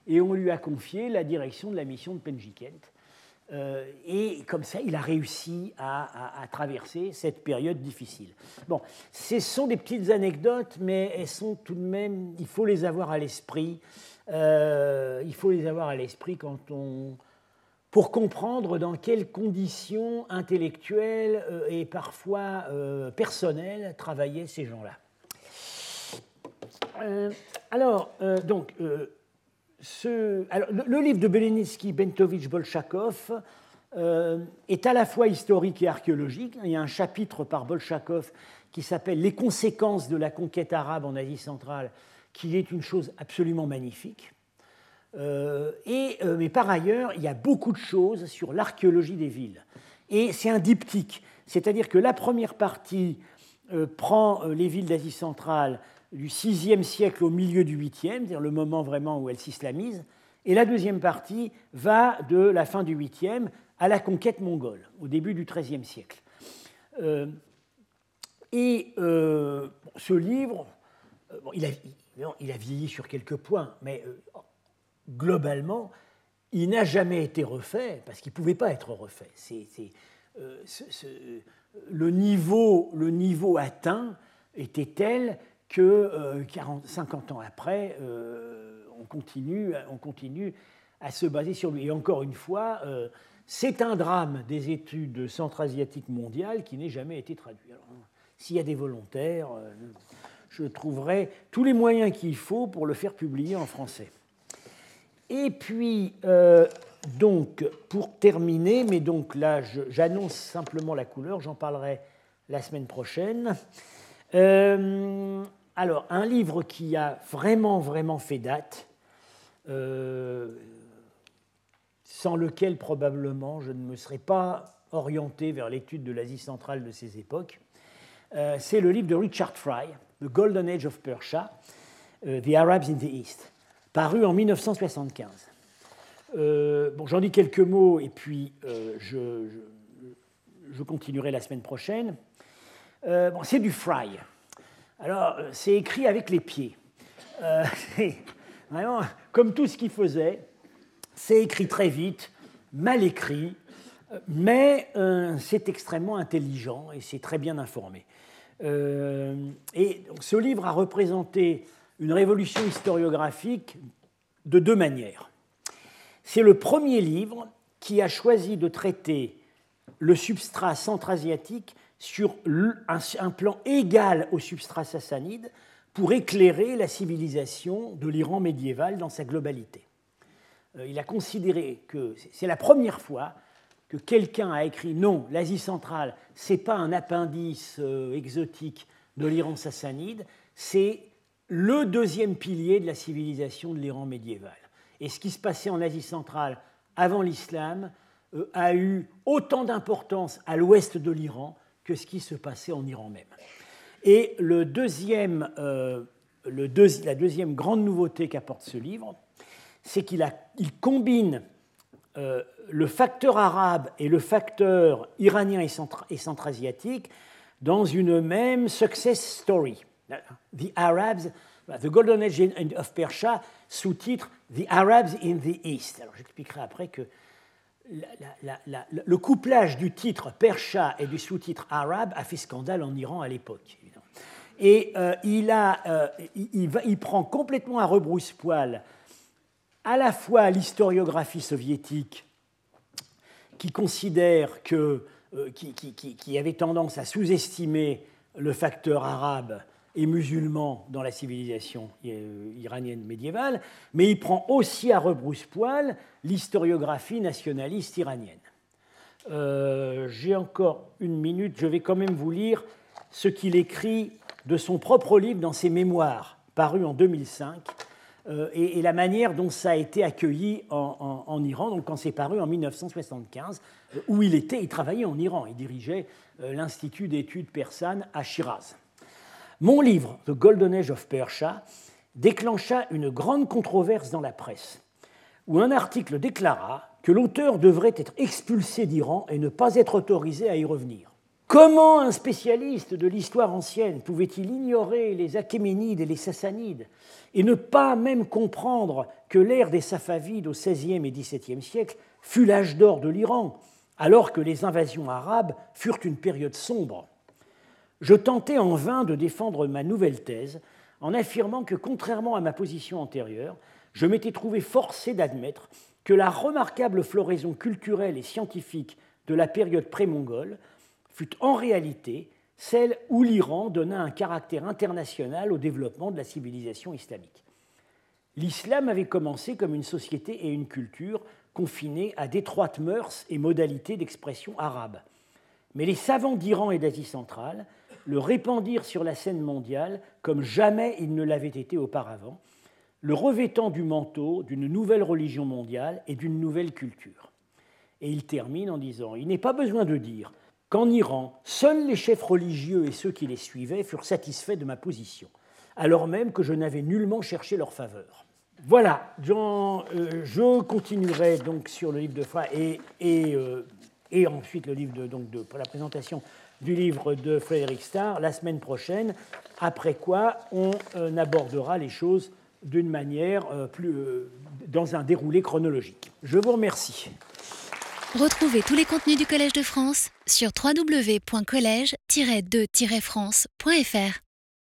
S2: Et on lui a confié la direction de la mission de Penjikent. Euh, et comme ça, il a réussi à, traverser cette période difficile. Bon, ce sont des petites anecdotes, mais elles sont tout de même, il faut les avoir à l'esprit. il faut les avoir à l'esprit quand on, pour comprendre dans quelles conditions intellectuelles et parfois personnelles travaillaient ces gens-là. Euh, alors, euh, donc, euh, le, livre de Belenitsky, Bentovich, Bolchakov est à la fois historique et archéologique. Il y a un chapitre par Bolchakov qui s'appelle Les conséquences de la conquête arabe en Asie centrale, qui est une chose absolument magnifique. et, mais par ailleurs, il y a beaucoup de choses sur l'archéologie des villes. Et c'est un diptyque, c'est-à-dire que la première partie prend les villes d'Asie centrale du VIe siècle au milieu du 8e, c'est-à-dire le moment vraiment où elle s'islamise, et la deuxième partie va de la fin du 8e à la conquête mongole, au début du XIIIe siècle. Euh, et euh, ce livre, euh, il, a, il, a, vieilli sur quelques points, mais globalement, il n'a jamais été refait, parce qu'il ne pouvait pas être refait. C'est, le niveau atteint était tel que 40, euh, 50 ans après, euh, on, continue, on continue à se baser sur lui. Et encore une fois, euh, c'est un drame des études centra-asiatiques mondiales qui n'est jamais été traduit. S'il y a des volontaires, je trouverai tous les moyens qu'il faut pour le faire publier en français. Et puis, donc, pour terminer, mais donc là, j'annonce simplement la couleur, j'en parlerai la semaine prochaine. Alors, un livre qui a vraiment, vraiment fait date, euh, sans lequel probablement je ne me serais pas orienté vers l'étude de l'Asie centrale de ces époques, euh, c'est le livre de Richard Fry, The Golden Age of Persia, euh, The Arabs in the East, paru en 1975. bon, j'en dis quelques mots et puis je, continuerai la semaine prochaine. c'est du Fry. Alors, euh, c'est écrit avec les pieds. Euh, vraiment, comme tout ce qu'il faisait, c'est écrit très vite, mal écrit, mais euh, c'est extrêmement intelligent et c'est très bien informé. et ce livre a représenté une révolution historiographique de deux manières. C'est le premier livre qui a choisi de traiter le substrat centra-asiatique sur un, plan égal au substrat sassanide pour éclairer la civilisation de l'Iran médiéval dans sa globalité. Euh, il a considéré que c'est la première fois que quelqu'un a écrit non, l'Asie centrale, ce n'est pas un appendice euh, exotique de l'Iran sassanide, c'est le deuxième pilier de la civilisation de l'Iran médiéval. Et ce qui se passait en Asie centrale avant l'islam euh, a eu autant d'importance à l'ouest de l'Iran que ce qui se passait en Iran même. Et euh, la deuxième grande nouveauté qu'apporte ce livre, c'est qu'il il combine euh, le facteur arabe et le facteur iranien et, centra, et centra-asiatique dans une même success story. The Arabs, The Golden Age of Persia, sous-titre The Arabs in the East. Alors j'expliquerai après que le couplage du titre percha et du sous-titre arabe a fait scandale en Iran à l'époque. Et euh, il, a, euh, prend complètement à rebrousse-poil à la fois l'historiographie soviétique qui considère que qui, avait tendance à sous-estimer le facteur arabe et musulman dans la civilisation iranienne médiévale, mais il prend aussi à rebrousse-poil l'historiographie nationaliste iranienne. J'ai encore une minute, je vais quand même vous lire ce qu'il écrit de son propre livre dans ses mémoires, paru en 2005, euh, et, la manière dont ça a été accueilli en, Iran, donc quand c'est paru en 1975, euh, où il était, il travaillait en Iran, il dirigeait euh, l'Institut d'études persanes à Shiraz. Mon livre, The Golden Age of Persia, déclencha une grande controverse dans la presse, où un article déclara que l'auteur devrait être expulsé d'Iran et ne pas être autorisé à y revenir. Comment un spécialiste de l'histoire ancienne pouvait-il ignorer les Achéménides et les Sassanides et ne pas même comprendre que l'ère des Safavides au XVIe et XVIIe siècle fut l'âge d'or de l'Iran, alors que les invasions arabes furent une période sombre? Je tentais en vain de défendre ma nouvelle thèse en affirmant que, contrairement à ma position antérieure, je m'étais trouvé forcé d'admettre que la remarquable floraison culturelle et scientifique de la période pré-mongole fut en réalité celle où l'Iran donna un caractère international au développement de la civilisation islamique. L'islam avait commencé comme une société et une culture confinées à d'étroites mœurs et modalités d'expression arabe. Mais les savants d'Iran et d'Asie centrale le répandirent sur la scène mondiale comme jamais il ne l'avait été auparavant, le revêtant du manteau d'une nouvelle religion mondiale et d'une nouvelle culture. Et il termine en disant Il n'est pas besoin de dire qu'en Iran, seuls les chefs religieux et ceux qui les suivaient furent satisfaits de ma position, alors même que je n'avais nullement cherché leur faveur. Voilà, euh, je continuerai donc sur le livre de Fra et, euh, et, ensuite le livre de, pour la présentation du livre de Frédéric Starr la semaine prochaine, après quoi on euh, abordera les choses d'une manière plus, dans un déroulé chronologique. Je vous remercie.
S1: Retrouvez tous les contenus du Collège de France sur www.colège-2-france.fr.